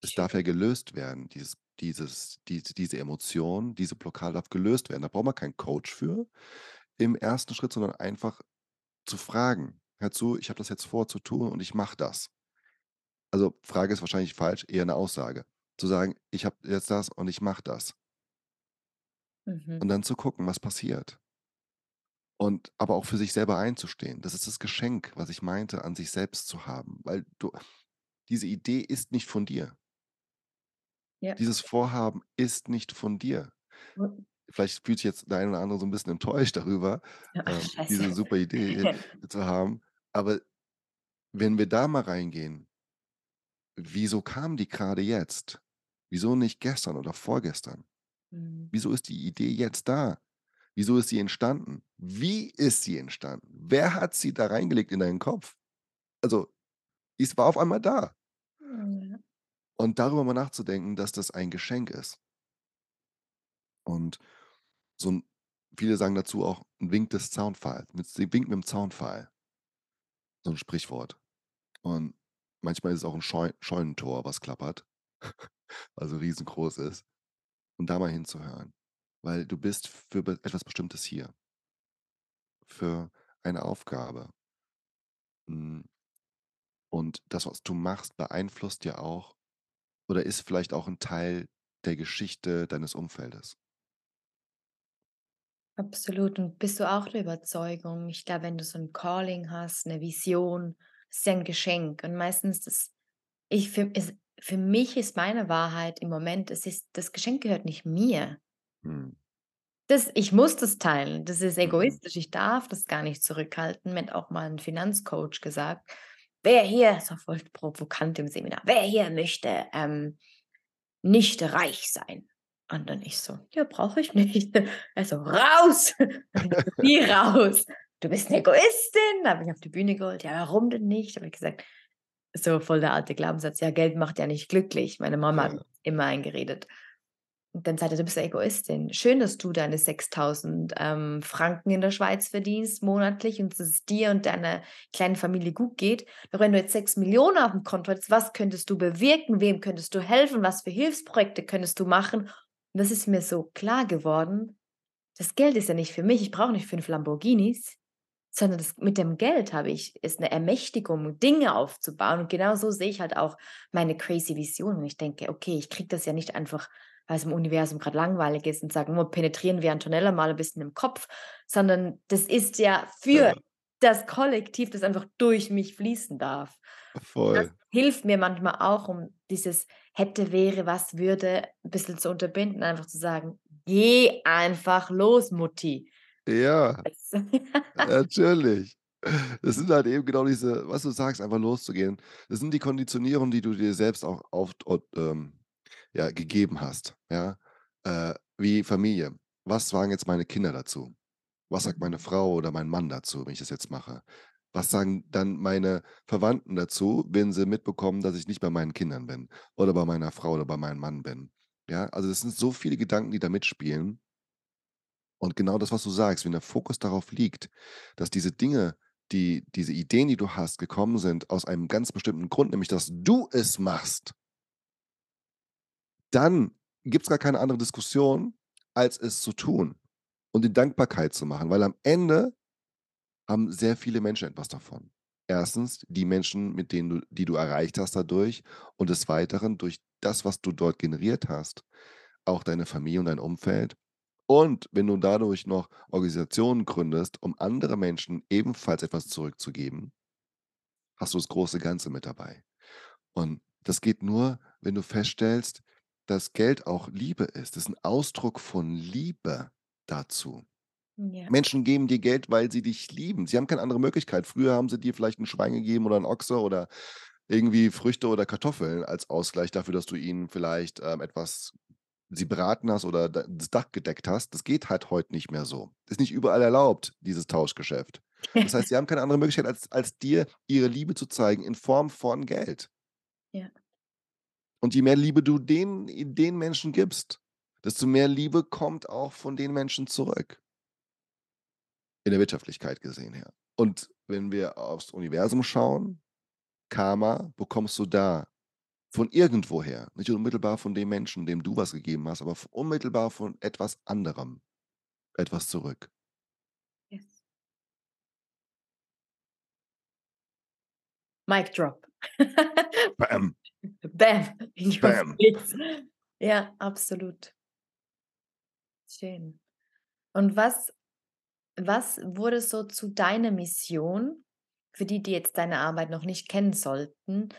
Es darf ja gelöst werden, dieses dieses diese diese Emotion, diese Blockade darf gelöst werden. Da braucht man keinen Coach für im 1. Schritt, sondern einfach zu fragen: „Hör zu, ich habe das jetzt vor zu tun und ich mache das.“ Also, Frage ist wahrscheinlich falsch, eher 'ne Aussage. Zu sagen: „Ich habe jetzt das und ich mache das.“ Mhm. Und dann zu gucken, was passiert. Und aber auch für sich selber einzustehen. Das ist das Geschenk, was ich meinte, an sich selbst zu haben, weil du diese Idee ist nicht von dir. Ja. Dieses Vorhaben ist nicht von dir. Mhm. Vielleicht fühlt sich jetzt der eine oder andere so 'n bisschen enttäuscht darüber, Ja, ähm, diese super Idee zu haben. Aber wenn wir da mal reingehen wieso kam die grade jetzt? Wieso nicht gestern oder vorgestern? Mhm. Wieso ist die Idee jetzt da? Wieso ist sie entstanden? Wie ist sie entstanden? Wer hat sie da reingelegt in deinen Kopf? Also, es war auf einmal da. Hm, ja. Und darüber mal nachzudenken, dass das ein Geschenk ist. Und so 'n viele sagen dazu auch 'n Wink des Zaunpfahl mit Wink mit'm Zaunpfahl. So 'n Sprichwort. Und manchmal ist es auch 'n Scheu Scheunentor, was klappert, also riesengroß ist. Und da mal hinzuhören, weil du bist für etwas Bestimmtes hier. Für eine Aufgabe. Hm. Und das, was du machst, beeinflusst ja auch oder ist vielleicht auch 'n Teil der Geschichte deines Umfeldes. Absolut. Und bist du auch der Überzeugung ich glaube, wenn du so 'n Calling hast, 'ne Vision, ist ja 'n Geschenk. Und meistens das ich für mich ist meine Wahrheit im Moment, es ist das Geschenk gehört nicht mir. Mhm. Das ich muss das teilen. Das ist Mhm. egoistisch. Ich darf das gar nicht zurückhalten. Mir hat auch mal 'n Finanzcoach gesagt: „Wer hier“ so voll provokant im Seminar: „Wer hier möchte, ähm, nicht reich sein?“ Und dann ich so: „Ja, brauche ich nicht.“ Er so: „Raus!“ „Wie raus? Du bist 'ne Egoistin.“ Hat mich auf die Bühne geholt. „Ja, warum denn nicht?“ Habe ich gesagt so voll der alte Glaubenssatz: „Ja, Geld macht ja nicht glücklich.“ Meine Mama hat Ja. immer eingeredet. Und dann sagt er: „Du bist 'ne Egoistin. Schön, dass du deine 6.000, ähm, Franken in der Schweiz verdienst monatlich und dass es dir und deiner kleinen Familie gut geht. Doch wenn du jetzt 6.000.000 auf'm Konto hättest, was könntest du bewirken? Wem könntest du helfen? Was für Hilfsprojekte könntest du machen?“ Und das ist mir so klar geworden: Das Geld ist ja nicht für mich. Ich brauche nicht 5 Lamborghinis, sondern das mit dem Geld habe ich ist 'ne Ermächtigung, Dinge aufzubauen. Und genau so sehe ich halt auch meine crazy Vision. Und ich denke: „Okay, ich kriege das ja nicht einfach, weil's im Universum grad langweilig ist und sage: „Nur penetrieren wir Antonella mal 'n bisschen im Kopf“, sondern das ist ja für Ja. das Kollektiv, das einfach durch mich fließen darf. Das Voll. hilft mir manchmal auch, um dieses hätte, wäre, was würde 'n bisschen zu unterbinden, einfach zu sagen: „Geh einfach los, Mutti.“ Ja, natürlich. Es sind halt eben genau diese was du sagst, einfach loszugehen. Das sind die Konditionierungen, die du dir selbst auch auf ähm, ja, gegeben hast, ja? Äh, wie Familie. Was sagen jetzt meine Kinder dazu? Was sagt meine. Frau oder mein Mann dazu, wenn ich das jetzt mache? Was sagen dann meine Verwandten dazu, wenn sie mitbekommen, dass ich nicht bei meinen Kindern bin oder bei meiner Frau oder bei meinem Mann bin? Ja, also, das sind so viele Gedanken, die da mitspielen. Und genau das, was du sagst, wenn der Fokus darauf liegt, dass diese Dinge, die diese Ideen, die du hast, gekommen sind aus einem ganz bestimmten Grund, nämlich dass du es machst dann gibt's gar keine andere Diskussion, als es zu tun und in Dankbarkeit zu machen, weil am Ende haben sehr viele Menschen etwas davon. 1. die Menschen, mit denen du die du erreicht hast dadurch und des Weiteren durch das, was du dort generiert hast, auch deine Familie und dein Umfeld. Und wenn du dadurch noch Organisationen gründest, um andere Menschen ebenfalls etwas zurückzugeben hast du das große Ganze mit dabei. Und das geht nur, wenn du feststellst, dass Geld auch Liebe ist. Das ist 'n Ausdruck von Liebe dazu. Ja. Menschen geben dir Geld, weil sie dich lieben. Sie haben keine andere Möglichkeit. Früher haben sie dir vielleicht 'n Schwein gegeben oder 'n Ochse oder irgendwie Früchte oder Kartoffeln als Ausgleich dafür, dass du ihnen vielleicht, ähm, etwas sie beraten hast oder da das Dach gedeckt hast. Das geht halt heute nicht mehr so. Ist nicht überall erlaubt, dieses Tauschgeschäft. Das heißt, sie haben keine andere Möglichkeit, als als dir ihre Liebe zu zeigen in Form von Geld. Ja. Und je mehr Liebe du den den Menschen gibst, desto mehr Liebe kommt auch von den Menschen zurück. In der Wirtschaftlichkeit gesehen her. Und wenn wir aufs Universum schauen, Karma bekommst du da von irgendwoher, nicht unmittelbar von dem Menschen, dem du was gegeben hast, aber unmittelbar von etwas anderem etwas zurück. Yes. Mic drop. Bam. Bam Bam. Ja, absolut. Schön. Und was was wurde so zu deiner Mission, für die, die jetzt deine Arbeit noch nicht kennen sollten?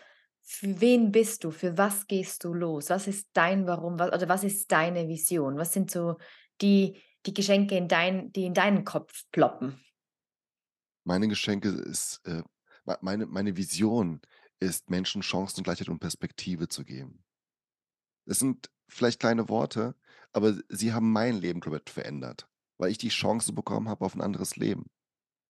Für wen bist du? Für was gehst du los? Was ist dein Warum? Wa oder was ist deine Vision? Was sind so die die Geschenke in dein die in deinen Kopf ploppen? Meine Geschenke ist, äh mei meine meine Vision ist, Menschen Chancengleichheit und Perspektive zu geben. Es sind vielleicht kleine Worte, aber sie haben mein Leben komplett verändert, weil ich die Chance bekommen habe auf 'n anderes Leben.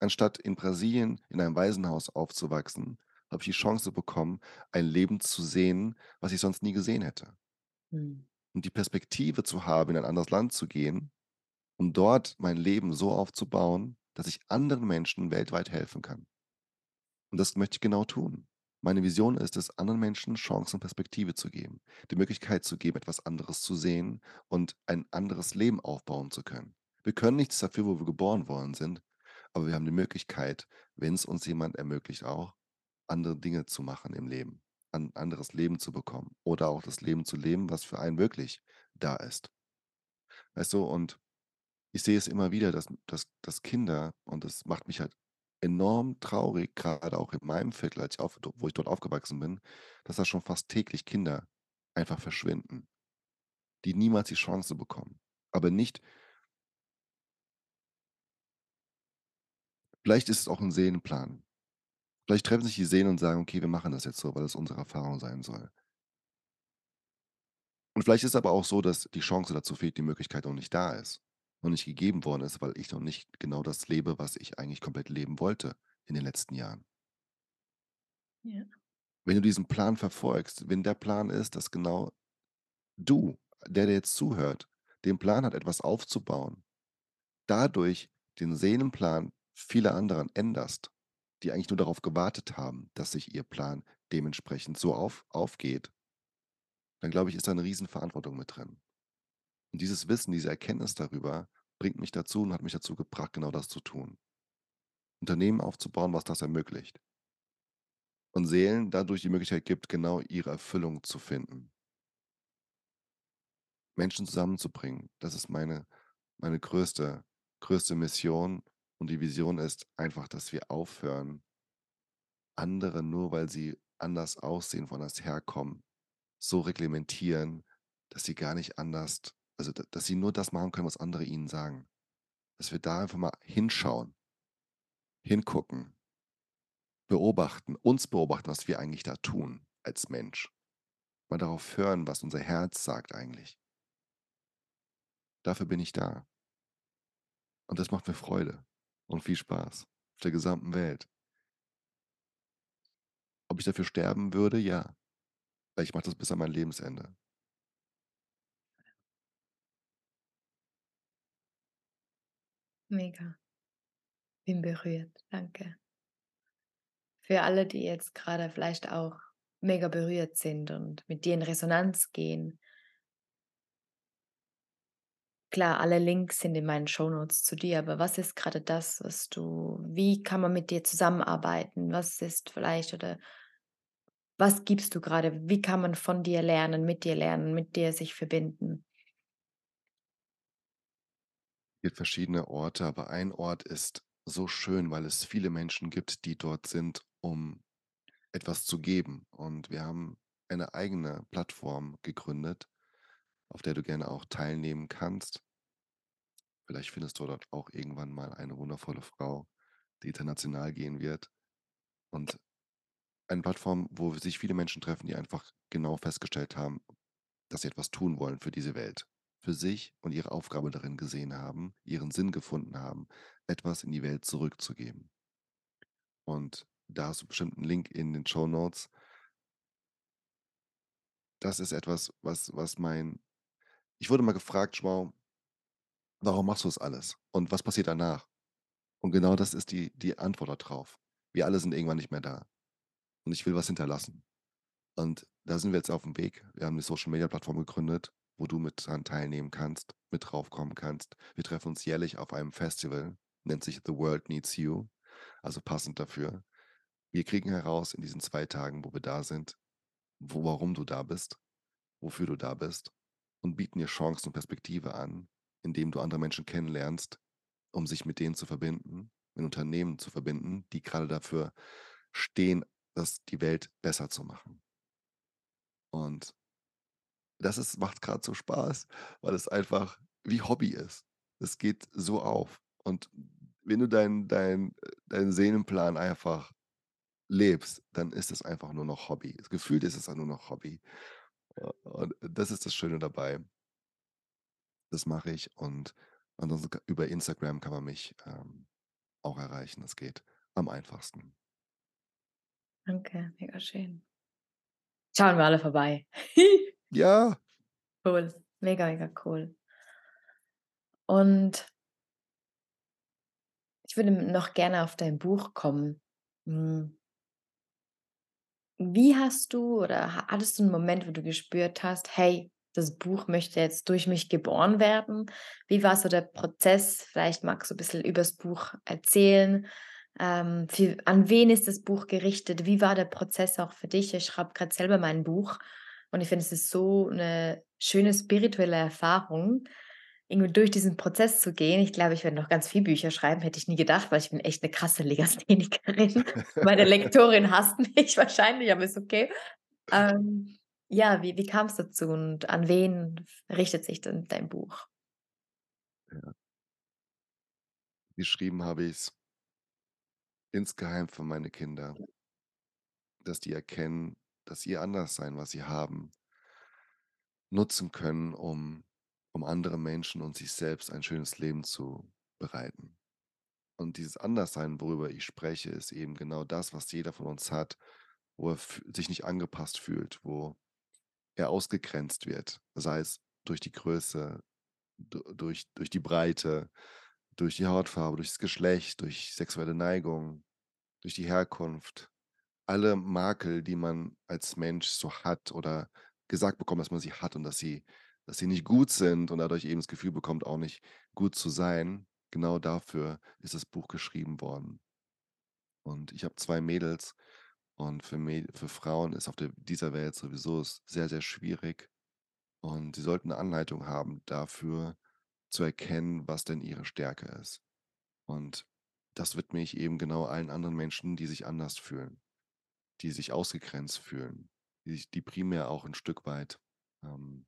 Anstatt in Brasilien in einem Waisenhaus aufzuwachsen, habe ich die Chance bekommen, ein Leben zu sehen, was ich sonst nie gesehen hätte. Mhm. Und die Perspektive zu haben, in ein anderes Land zu gehen, um dort mein Leben so aufzubauen, dass ich anderen Menschen weltweit helfen kann. Und das möchte ich genau tun. Meine Vision ist es, anderen Menschen Chance und Perspektive zu geben, die Möglichkeit zu geben, etwas anderes zu sehen und ein anderes Leben aufbauen zu können. Wir können nichts dafür, wo wir geboren worden sind, aber wir haben die Möglichkeit, wenn's uns jemand ermöglicht auch, andere Dinge zu machen im Leben, ein anderes Leben zu bekommen oder auch das Leben zu leben, was für einen wirklich da ist. Weißt du, und ich sehe es immer wieder, dass dass dass Kinder und das macht mich halt enorm traurig, grade auch in meinem Viertel, als ich auf wo ich dort aufgewachsen bin, dass da schon fast täglich Kinder einfach verschwinden, die niemals die Chance bekommen. Aber nicht Vielleicht ist es auch 'n Seelenplan. Vielleicht treffen sich die Seelen und sagen: „Okay, wir machen das jetzt so, weil das unsere Erfahrung sein soll.“ Und vielleicht ist es aber auch so, dass die Chance dazu fehlt, die Möglichkeit noch nicht da ist und nicht gegeben worden ist, weil ich noch nicht genau das lebe, was ich eigentlich komplett leben wollte in den letzten Jahren. Ja. Wenn du diesen Plan verfolgst, wenn der Plan ist, dass genau du, der, der jetzt zuhört, den Plan hat, etwas aufzubauen, dadurch den Seelenplan vieler anderen änderst, die eigentlich nur darauf gewartet haben, dass sich ihr Plan dementsprechend so auf aufgeht dann glaube ich, ist da 'ne Riesenverantwortung mit drin. Und dieses Wissen, diese Erkenntnis darüber bringt mich dazu und hat mich dazu gebracht, genau das zu tun. Unternehmen aufzubauen, was das ermöglicht. Und Seelen dadurch die Möglichkeit gibt, genau ihre Erfüllung zu finden. Menschen zusammenzubringen, das ist meine meine größte größte Mission und die Vision ist einfach, dass wir aufhören andere, nur weil sie anders aussehen, woanders herkommen, so reglementieren, dass sie gar nicht anders also, da dass sie nur das machen können, was andere ihnen sagen. Dass wir da einfach mal hinschauen hingucken beobachten, uns beobachten, was wir eigentlich da tun als Mensch. Mal darauf hören, was unser Herz sagt eigentlich. Dafür bin ich da. Und das macht mir Freude und viel Spaß auf der gesamten Welt. Ob ich dafür sterben würde? Ja. Weil ich mache das bis an mein Lebensende. Mega. Bin berührt, danke. Für alle, die jetzt grade vielleicht auch mega berührt sind und mit dir in Resonanz gehen Klar, alle Links sind in meinen Shownotes zu dir, aber was ist grade das, was du wie kann man mit dir zusammenarbeiten? Was ist vielleicht oder was gibst du grade? Wie kann man von dir lernen, mit dir lernen, mit dir sich verbinden? Gibt verschiedene Orte, aber ein Ort ist so schön, weil es viele Menschen gibt, die dort sind, um etwas zu geben. Und wir haben eine eigene Plattform gegründet, auf der du gerne auch teilnehmen kannst. Vielleicht findest du dort auch irgendwann mal eine wundervolle Frau, die international gehen wird. Und eine Plattform, wo sich viele Menschen treffen, die einfach genau festgestellt haben, dass sie etwas tun wollen für diese Welt. Für sich und ihre Aufgabe darin gesehen haben, ihren Sinn gefunden haben, etwas in die Welt zurückzugeben. Und da hast du bestimmt 'n Link in den Shownotes. Das ist etwas, was was mein ich wurde mal gefragt: „Joao“ „warum machst du das alles? Und was passiert danach?“ Und genau das ist die die Antwort da drauf. Wir alle sind irgendwann nicht mehr da. Und ich will was hinterlassen. Und da sind wir jetzt auf'm Weg. Wir haben 'ne Social-Media-Plattform gegründet, wo du mit dran teilnehmen kannst, mit draufkommen kannst. Wir treffen uns jährlich auf einem Festival, nennt sich „The World Needs You“, also passend dafür. Wir kriegen heraus in diesen 2 Tagen, wo wir da sind, wo warum du da bist, wofür du da bist und bieten dir Chancen und Perspektive an, indem du andere Menschen kennenlernst, um sich mit denen zu verbinden, mit Unternehmen zu verbinden, die grade dafür stehen, das die Welt besser zu machen. Und das ist macht grad so Spaß, weil es einfach wie Hobby ist. Es geht so auf. Und wenn du deinen äh, deinen Seelenplan einfach lebst, dann ist es einfach nur noch Hobby. Gefühlt ist es nur noch Hobby. Und das ist das Schöne dabei. Das mache ich und ansonsten über Instagram kann man mich, ähm, auch erreichen. Das geht am einfachsten. Danke, mega schön. Schauen wir alle vorbei. Ja. Cool, mega, mega cool. Und ich würde noch gerne auf dein Buch kommen. Hm wie hast du oder ha hattest du 'n Moment, wo du gespürt hast: „Hey, das Buch möchte jetzt durch mich geboren werden?“ Wie war so der Prozess? Vielleicht magst du bisschen übers Buch erzählen. Ähm, für an wen ist das Buch gerichtet? Wie war der Prozess auch für dich? Ich schreibe grad selber mein Buch und ich finde, es ist so 'ne schöne spirituelle Erfahrung, irgendwie durch diesen Prozess zu gehen. Ich glaube, ich werde noch ganz viel Bücher schreiben, hätte ich nie gedacht, weil ich bin echt 'ne krasse Legasthenikerin. Meine Lektorin hasst mich wahrscheinlich, aber ist okay. Ähm, ja, wie wie kam's dazu und an wen richtet sich denn dein Buch? Ja. Geschrieben habe ich's insgeheim für meine Kinder. Dass die erkennen, dass ihr Anderssein, was sie haben nutzen können, um um anderen Menschen und sich selbst ein schönes Leben zu bereiten. Und dieses Anderssein, worüber ich spreche, ist eben genau das, was jeder von uns hat, wo er sich nicht angepasst fühlt, wo er ausgegrenzt wird, sei es durch die Größe, du durch durch die Breite, durch die Hautfarbe, durchs Geschlecht, durch sexuelle Neigung, durch die Herkunft. Alle Makel, die man als Mensch so hat oder gesagt bekommt, dass man sie hat und dass sie dass sie nicht gut sind und dadurch eben das Gefühl bekommt, auch nicht gut zu sein. Genau dafür ist das Buch geschrieben worden. Und ich habe zwei Mädels und für, Mäd für Frauen ist auf der, dieser Welt sowieso sehr, sehr schwierig. Und sie sollten eine Anleitung haben dafür, zu erkennen, was denn ihre Stärke ist. Und das widme ich eben genau allen anderen Menschen, die sich anders fühlen, die sich ausgegrenzt fühlen, die, sich, die primär auch ein Stück weit ähm,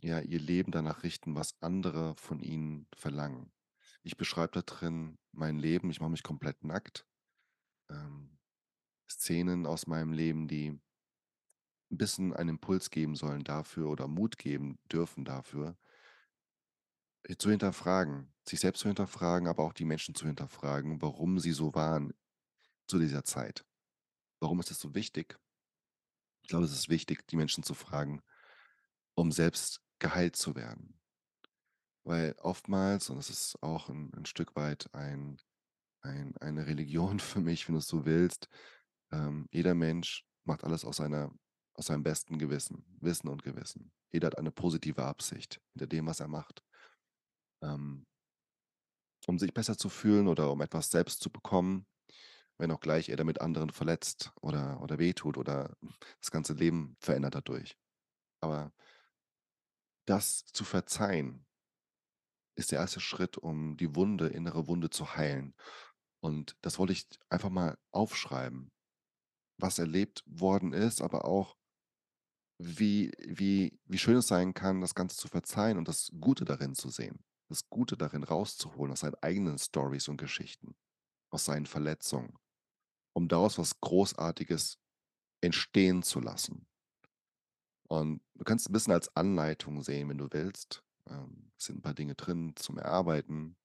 ja, ihr Leben danach richten, was andere von ihnen verlangen. Ich beschreibe da drin mein Leben, ich mache mich komplett nackt. Ähm, Szenen aus meinem Leben, die ein bisschen einen Impuls geben sollen dafür oder Mut geben dürfen dafür, äh, zu hinterfragen, sich selbst zu hinterfragen, aber auch die Menschen zu hinterfragen, warum sie so waren zu dieser Zeit. Warum ist es so wichtig? Ich glaube, es ist wichtig, die Menschen zu fragen, um selbst geheilt zu werden. Weil oftmals, und das ist auch ein, ein Stück weit ein, ein, eine Religion für mich, wenn du es so willst, ähm, jeder Mensch macht alles aus, seiner, aus seinem besten Gewissen, Wissen und Gewissen. Jeder hat eine positive Absicht hinter dem, was er macht. Ähm, um sich besser zu fühlen oder um etwas selbst zu bekommen, wenn auch gleich er damit anderen verletzt oder, oder wehtut oder das ganze Leben verändert dadurch. Aber das zu verzeihen, ist der erste Schritt, um die Wunde, innere Wunde zu heilen. Und das wollte ich einfach mal aufschreiben, was erlebt worden ist, aber auch, wie, wie, wie schön es sein kann, das Ganze zu verzeihen und das Gute darin zu sehen. Das Gute darin rauszuholen aus seinen eigenen Stories und Geschichten, aus seinen Verletzungen, um daraus was Großartiges entstehen zu lassen. Und du kannst ein bisschen als Anleitung sehen, wenn du willst. Ähm, es sind ein paar Dinge drin zum Erarbeiten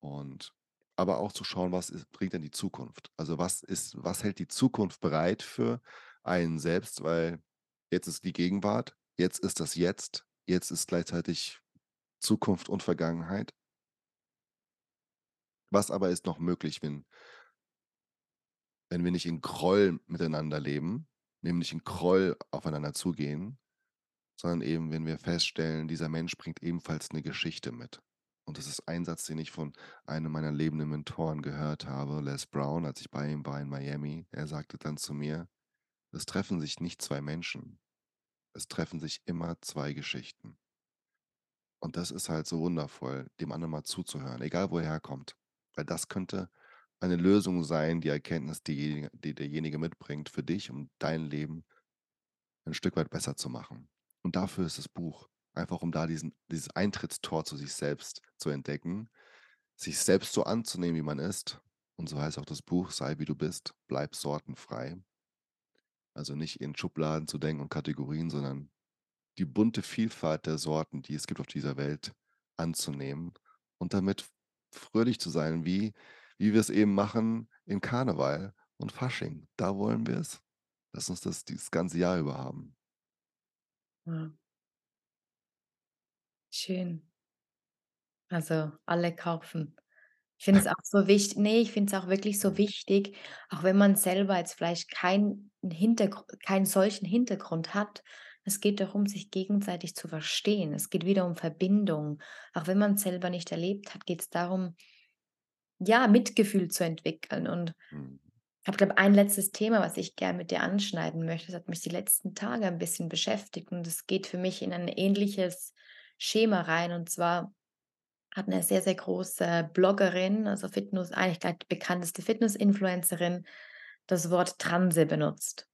und aber auch zu schauen, was ist, bringt denn die Zukunft? Also was ist, was hält die Zukunft bereit für einen selbst? Weil jetzt ist die Gegenwart, jetzt ist das Jetzt, jetzt ist gleichzeitig Zukunft und Vergangenheit. Was aber ist noch möglich, wenn, wenn wir nicht in Groll miteinander leben, nämlich in Groll aufeinander zugehen, sondern eben, wenn wir feststellen, dieser Mensch bringt ebenfalls eine Geschichte mit. Und das ist ein Satz, den ich von einem meiner lebenden Mentoren gehört habe, Les Brown, als ich bei ihm war in Miami. Er sagte dann zu mir, es treffen sich nicht zwei Menschen, es treffen sich immer zwei Geschichten. Und das ist halt so wundervoll, dem anderen mal zuzuhören, egal wo er herkommt. Weil das könnte eine Lösung sein, die Erkenntnis, die, die derjenige mitbringt für dich, um dein Leben ein Stück weit besser zu machen. Und dafür ist das Buch. Einfach um da diesen, dieses Eintrittstor zu sich selbst zu entdecken, sich selbst so anzunehmen, wie man ist. Und so heißt auch das Buch, sei wie du bist, bleib sortenfrei. Also nicht in Schubladen zu denken und Kategorien, sondern die bunte Vielfalt der Sorten, die es gibt auf dieser Welt, anzunehmen und damit fröhlich zu sein, wie, wie wir es eben machen in Karneval und Fasching. Da wollen wir es. Lass uns das dieses ganze Jahr über haben. Ja. Schön. Also alle kaufen. Ich finde es auch so wichtig, nee, ich finde es auch wirklich so wichtig, auch wenn man selber jetzt vielleicht keinen Hintergr keinen solchen Hintergrund hat. Es geht darum, sich gegenseitig zu verstehen. Es geht wieder um Verbindung. Auch wenn man es selber nicht erlebt hat, geht es darum, ja, Mitgefühl zu entwickeln. Und Mhm. ich habe, glaube ein letztes Thema, was ich gerne mit dir anschneiden möchte. Das hat mich die letzten Tage ein bisschen beschäftigt und es geht für mich in ein ähnliches Schema rein. Und zwar hat eine sehr, sehr große Bloggerin, also Fitness, eigentlich gleich die bekannteste Fitness-Influencerin, das Wort Transe benutzt.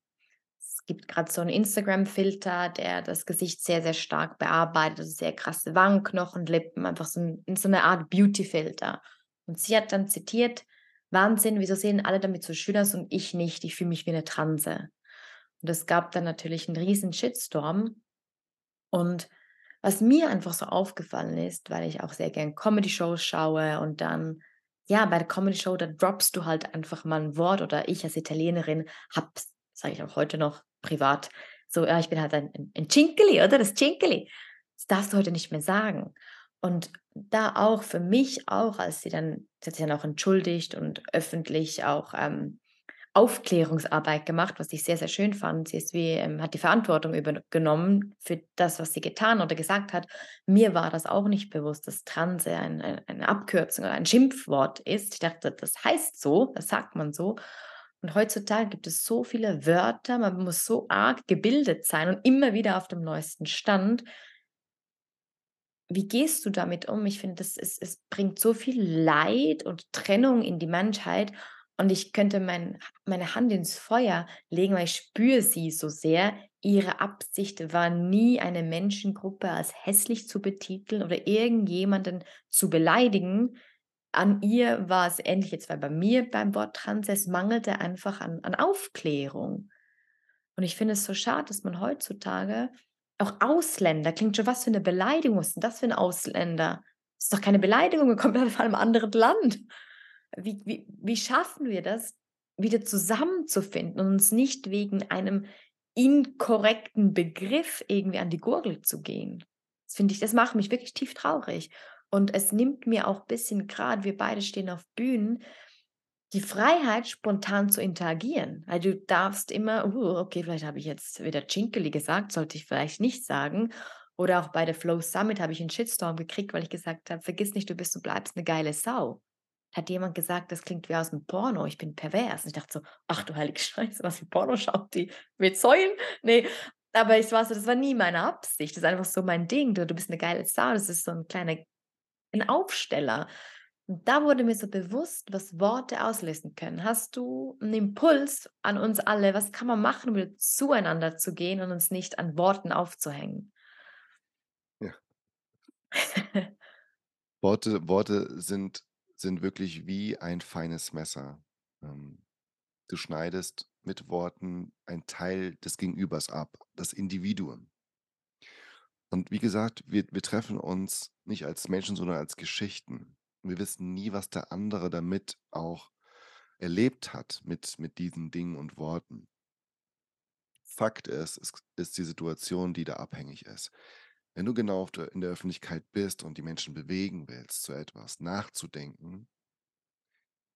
Es gibt gerade so einen Instagram-Filter, der das Gesicht sehr, sehr stark bearbeitet, also sehr krasse Wangenknochen, Lippen, einfach so ein, in so eine Art Beauty-Filter. Und sie hat dann zitiert, Wahnsinn, wieso sehen alle damit so schön aus und ich nicht? Ich fühle mich wie eine Transe. Und es gab dann natürlich einen riesen Shitstorm. Und was mir einfach so aufgefallen ist, weil ich auch sehr gern Comedy-Shows schaue und dann, ja, bei der Comedy-Show, da droppst du halt einfach mal ein Wort oder ich als Italienerin habe, sage ich auch heute noch privat, so, ja, ich bin halt ein, ein, ein Cinkeli, oder? Das Cinkeli. Das darfst du heute nicht mehr sagen. Und da auch für mich auch, als sie dann, sie hat sich dann auch entschuldigt und öffentlich auch ähm, Aufklärungsarbeit gemacht, was ich sehr, sehr schön fand. Sie ist wie, ähm, hat die Verantwortung übergenommen für das, was sie getan oder gesagt hat. Mir war das auch nicht bewusst, dass Transe ein, ein, eine Abkürzung oder ein Schimpfwort ist. Ich dachte, das heißt so, das sagt man so. Und heutzutage gibt es so viele Wörter, man muss so arg gebildet sein und immer wieder auf dem neuesten Stand. Wie gehst du damit um? Ich finde, das ist, es bringt so viel Leid und Trennung in die Menschheit. Und ich könnte mein, meine Hand ins Feuer legen, weil ich spüre sie so sehr. Ihre Absicht war nie, eine Menschengruppe als hässlich zu betiteln oder irgendjemanden zu beleidigen. An ihr war es ähnlich jetzt, weil bei mir beim Wort Trans, es mangelte einfach an, an Aufklärung. Und ich finde es so schade, dass man heutzutage auch Ausländer, klingt schon was für eine Beleidigung, was ist denn das für ein Ausländer? Das ist doch keine Beleidigung, wir kommen von einem anderen Land. Wie, wie, wie schaffen wir das, wieder zusammenzufinden und uns nicht wegen einem inkorrekten Begriff irgendwie an die Gurgel zu gehen? Das finde ich, das macht mich wirklich tief traurig. Und es nimmt mir auch ein bisschen, gerade wir beide stehen auf Bühnen, die Freiheit, spontan zu interagieren. Weil du darfst immer, uh, okay, vielleicht habe ich jetzt wieder Chinkeli gesagt, sollte ich vielleicht nicht sagen. Oder auch bei der Flow Summit habe ich einen Shitstorm gekriegt, weil ich gesagt habe, vergiss nicht, du bist und bleibst eine geile Sau hat jemand gesagt, das klingt wie aus dem Porno, ich bin pervers. Und ich dachte so, ach du heilige Scheiße, was für Porno schaut die? Mit Säulen? Nee, aber ich war so, das war nie meine Absicht. Das ist einfach so mein Ding. Du, du bist eine geile Sau. Das ist so ein kleiner ein Aufsteller. Und da wurde mir so bewusst, was Worte auslösen können. Hast du einen Impuls an uns alle? Was kann man machen, um wieder zueinander zu gehen und uns nicht an Worten aufzuhängen? Ja. Worte, Worte sind sind wirklich wie ein feines Messer. Ähm, du schneidest mit Worten ein Teil des Gegenübers ab, das Individuum. Und wie gesagt, wir, wir treffen uns nicht als Menschen, sondern als Geschichten. Wir wissen nie, was der andere damit auch erlebt hat mit, mit diesen Dingen und Worten. Fakt ist, es ist die Situation, die da abhängig ist. Wenn du genau in der Öffentlichkeit bist und die Menschen bewegen willst, zu etwas nachzudenken,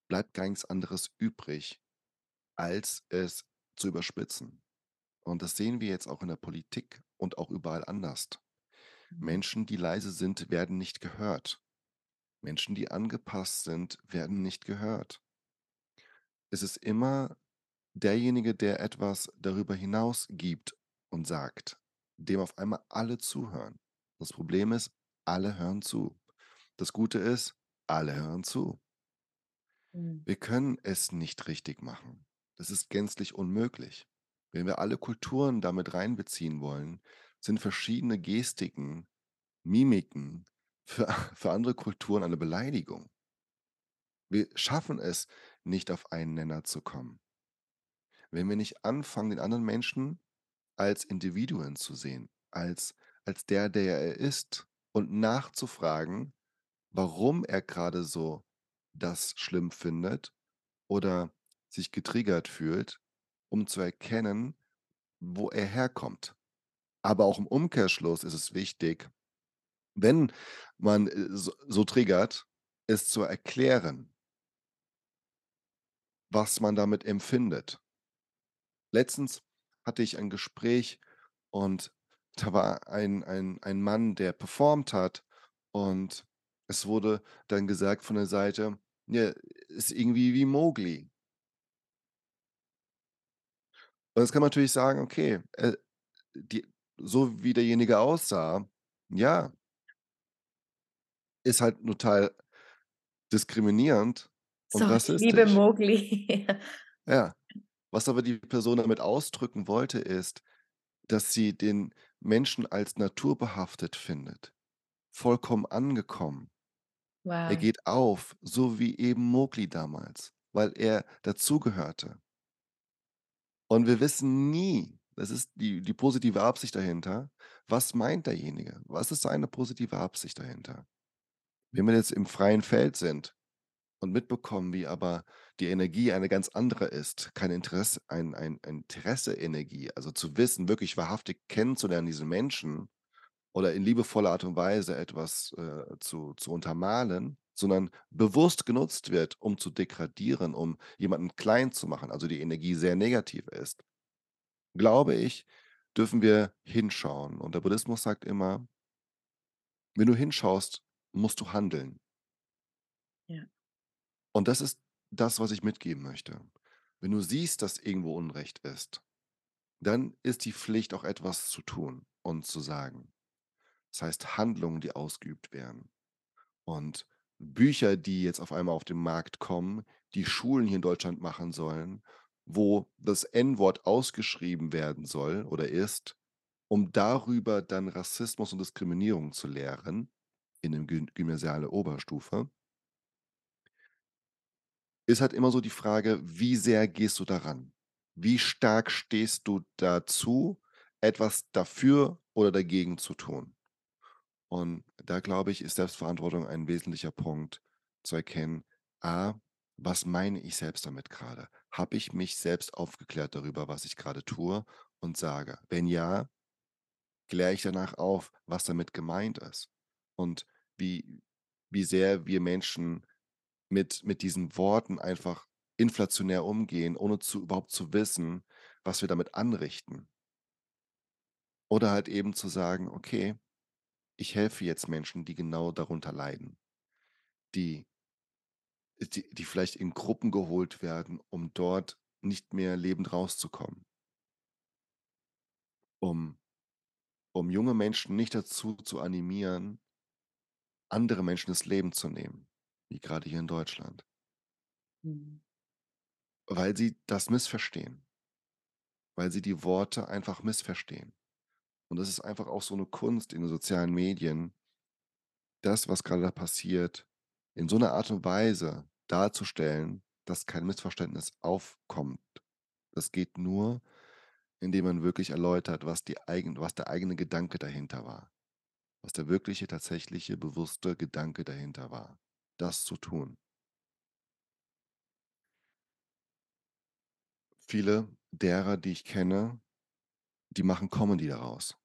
bleibt gar nichts anderes übrig, als es zu überspitzen. Und das sehen wir jetzt auch in der Politik und auch überall anders. Mhm. Menschen, die leise sind, werden nicht gehört. Menschen, die angepasst sind, werden nicht gehört. Es ist immer derjenige, der etwas darüber hinaus gibt und sagt dem auf einmal alle zuhören. Das Problem ist, alle hören zu. Das Gute ist, alle hören zu. Mhm. Wir können es nicht richtig machen. Das ist gänzlich unmöglich. Wenn wir alle Kulturen damit reinbeziehen wollen, sind verschiedene Gestiken, Mimiken für, für andere Kulturen eine Beleidigung. Wir schaffen es nicht auf einen Nenner zu kommen. Wenn wir nicht anfangen, den anderen Menschen als Individuen zu sehen, als, als der, der er ist und nachzufragen, warum er gerade so das schlimm findet oder sich getriggert fühlt, um zu erkennen, wo er herkommt. Aber auch im Umkehrschluss ist es wichtig, wenn man äh, so, triggert, es zu erklären, was man damit empfindet. Letztens hatte ich ein Gespräch und da war ein, ein, ein Mann, der performt hat und es wurde dann gesagt von der Seite, ja, ist irgendwie wie Mowgli. Und jetzt kann man natürlich sagen, okay, äh, die, so wie derjenige aussah, ja, ist halt total diskriminierend und Sorry, ich liebe rassistisch. Mowgli. Ja. Was aber die Person damit ausdrücken wollte, ist, dass sie den Menschen als naturbehaftet findet, vollkommen angekommen. Er Wow. geht auf, so wie eben Mowgli damals, weil er dazugehörte. Und wir wissen nie, das ist die, die positive Absicht dahinter, was meint derjenige? Was ist seine positive Absicht dahinter? Wenn wir jetzt im freien Feld sind und mitbekommen, wie aber die Energie eine ganz andere ist, kein Interesse, ein, ein, ein Interesse-Energie, also zu wissen, wirklich wahrhaftig kennenzulernen, diesen Menschen oder in liebevoller Art und Weise etwas äh, zu, zu untermalen, sondern bewusst genutzt wird, um zu degradieren, um jemanden klein zu machen, also die Energie sehr negativ ist, glaube ich, dürfen wir hinschauen. Und der Buddhismus sagt immer, wenn du hinschaust, musst du handeln. Ja. Und das ist das, was ich mitgeben möchte. Wenn du siehst, dass irgendwo Unrecht ist, dann ist die Pflicht auch etwas zu tun und zu sagen. Das heißt, Handlungen, die ausgeübt werden. Und Bücher, die jetzt auf einmal auf den Markt kommen, die Schulen hier in Deutschland machen sollen, wo das N-Wort ausgeschrieben werden soll oder ist, um darüber dann Rassismus und Diskriminierung zu lehren in Gym gymnasiale Oberstufe. Ist halt immer so die Frage, wie sehr gehst du daran? Wie stark stehst du dazu, etwas dafür oder dagegen zu tun? Und da glaube ich, ist Selbstverantwortung ein wesentlicher Punkt, zu erkennen, A, was meine ich selbst damit gerade? Habe ich mich selbst aufgeklärt darüber, was ich gerade tue und sage? Wenn ja, kläre ich danach auf, was damit gemeint ist und wie wie sehr wir Menschen mit mit diesen Worten einfach inflationär umgehen, ohne zu überhaupt zu wissen, was wir damit anrichten. Oder halt eben zu sagen: „Okay, ich helfe jetzt Menschen, die genau darunter leiden, die die die vielleicht in Gruppen geholt werden, um dort nicht mehr lebend rauszukommen.“ Um um junge Menschen nicht dazu zu animieren, andere Menschen das Leben zu nehmen, wie gerade hier in Deutschland. Mhm. Weil sie das missverstehen. Weil sie die Worte einfach missverstehen. Und das ist einfach auch so 'ne Kunst in den sozialen Medien das, was gerade da passiert, in so 'ner Art und Weise darzustellen, dass kein Missverständnis aufkommt. Das geht nur, indem man wirklich erläutert, was die eigen was der eigene Gedanke dahinter war. Was der wirkliche, tatsächliche, bewusste Gedanke dahinter war, das zu tun. Viele derer, die ich kenne, die machen Comedy daraus.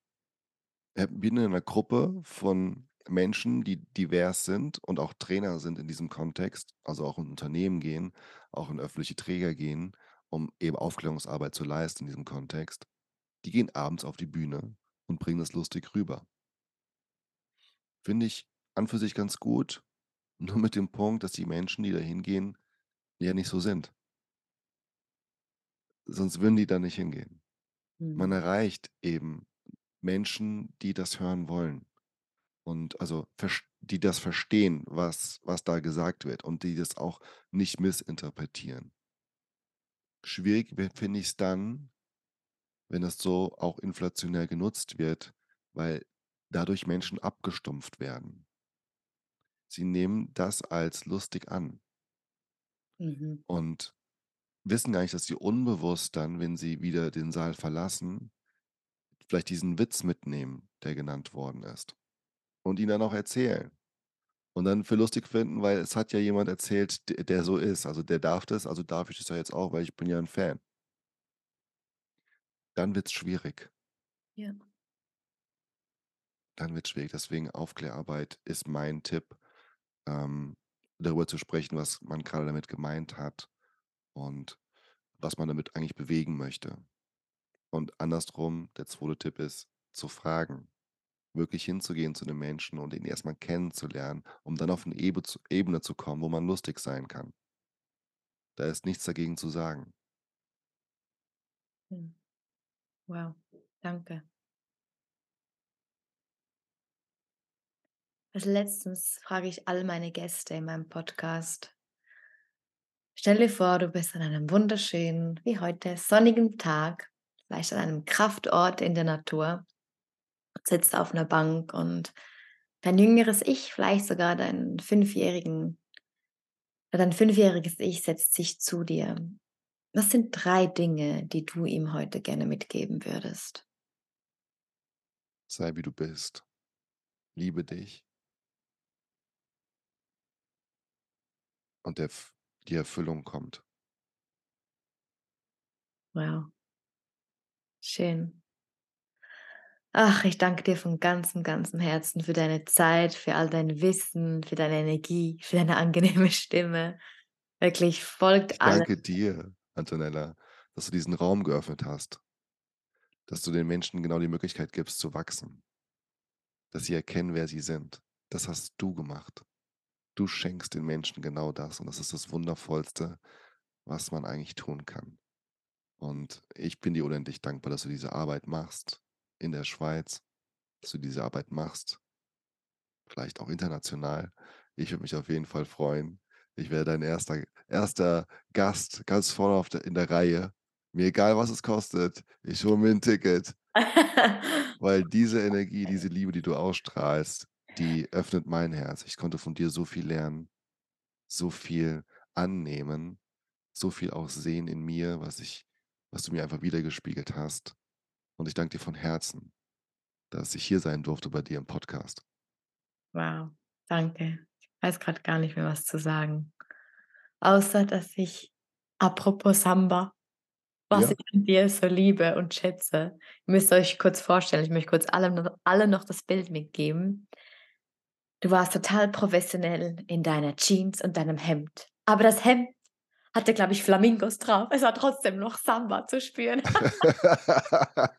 Äh, bin in 'ner Gruppe von Menschen, die divers sind und auch Trainer sind in diesem Kontext, also auch in Unternehmen gehen, auch in öffentliche Träger gehen, um eben Aufklärungsarbeit zu leisten in diesem Kontext. Die gehen abends auf die Bühne und bringen das lustig rüber. Finde ich an für sich ganz gut, nur mit dem Punkt, dass die Menschen, die da hingehen, ja nicht so sind. Sonst würden die da nicht hingehen. Man Mhm. erreicht eben Menschen, die das hören wollen und also die das verstehen, was was da gesagt wird und die das auch nicht missinterpretieren. Schwierig finde ich's dann wenn das so auch inflationär genutzt wird, weil dadurch Menschen abgestumpft werden. Sie nehmen das als lustig an. Mhm. Und wissen gar nicht, dass sie unbewusst dann, wenn sie wieder den Saal verlassen, vielleicht diesen Witz mitnehmen, der genannt worden ist und ihn dann auch erzählen und dann für lustig finden, weil es hat ja jemand erzählt, der so ist. Also, der darf das, also darf ich das ja jetzt auch, weil ich bin ja 'n Fan. Dann wird's schwierig. Ja. Dann wird's schwierig. Deswegen Aufklärarbeit ist mein Tipp, ähm, darüber zu sprechen, was man grade damit gemeint hat und was man damit eigentlich bewegen möchte. Und andersrum, der 2. Tipp ist, zu fragen, wirklich hinzugehen zu 'nem Menschen und ihn erst mal kennenzulernen, um dann auf 'ne zu Ebene zu kommen, wo man lustig sein kann. Da ist nichts dagegen zu sagen. Mhm. Wow, danke. Als Letztes frage ich all meine Gäste in meinem Podcast Stell dir vor, du bist an einem wunderschönen, wie heute, sonnigen Tag, vielleicht an einem Kraftort in der Natur, sitzt auf 'ner Bank und dein jüngeres Ich, vielleicht sogar deinen fünfjährigen dein fünfjähriges Ich setzt sich zu dir. Was sind 3 Dinge, die du ihm heute gerne mitgeben würdest? Sei wie du bist. Liebe dich. Und der die Erfüllung kommt. Wow. Schön. Ach, ich danke dir von ganzem, ganzem Herzen für deine Zeit, für all dein Wissen, für deine Energie, für deine angenehme Stimme. Wirklich folgt Ich alle. danke dir, Antonella, dass du diesen Raum geöffnet hast, dass du den Menschen genau die Möglichkeit gibst zu wachsen, dass sie erkennen, wer sie sind. Das hast du gemacht. Du schenkst den Menschen genau das und das ist das Wundervollste, was man eigentlich tun kann. Und ich bin dir unendlich dankbar, dass du diese Arbeit machst in der Schweiz, dass du diese Arbeit machst, vielleicht auch international. Ich würde mich auf jeden Fall freuen. Ich wäre dein erster, erster Gast ganz vorne der, in der Reihe. Mir egal, was es kostet, ich hole mir ein Ticket, weil diese Energie, diese Liebe, die du ausstrahlst, die öffnet mein Herz. Ich konnte von dir so viel lernen, so viel annehmen, so viel auch sehen in mir, was ich, was du mir einfach wiedergespiegelt hast. Und ich danke dir von Herzen, dass ich hier sein durfte bei dir im Podcast. wow, danke. Ich weiß gerade gar nicht mehr, was zu sagen. Außer, dass ich, apropos Samba, was Ja. ich an dir so liebe und schätze. Ihr müsst euch kurz vorstellen, ich möchte kurz alle, alle noch das Bild mitgeben. Du warst total professionell in deiner Jeans und deinem Hemd. Aber das Hemd hatte, glaube ich, Flamingos drauf. Es war trotzdem noch Samba zu spüren.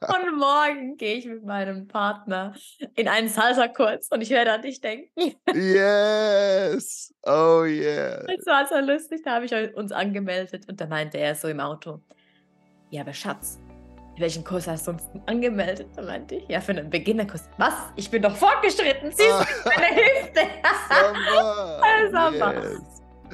Und morgen gehe ich mit meinem Partner in einen Salsa-Kurs und ich werde an dich denken. yes! Oh yeah! Es war so lustig, da habe ich uns angemeldet und da meinte er so im Auto, ja, aber Schatz, welchen Kurs hast du uns angemeldet? Da meinte ich, ja, für einen Beginnerkurs. Was? Ich bin doch fortgeschritten, siehst du meine Hüfte? Samba! Samba. Yes.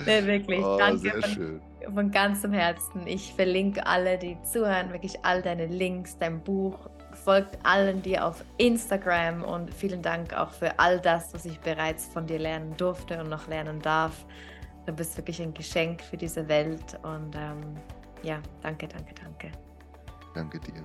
nee, wirklich, Oh, danke sehr von, schön. von ganzem Herzen. Ich verlinke alle, die zuhören, wirklich all deine Links, dein Buch. Folgt allen dir auf Instagram und vielen Dank auch für all das, was ich bereits von dir lernen durfte und noch lernen darf. Du bist wirklich ein Geschenk für diese Welt und ähm, ja, danke, danke, danke. Danke dir.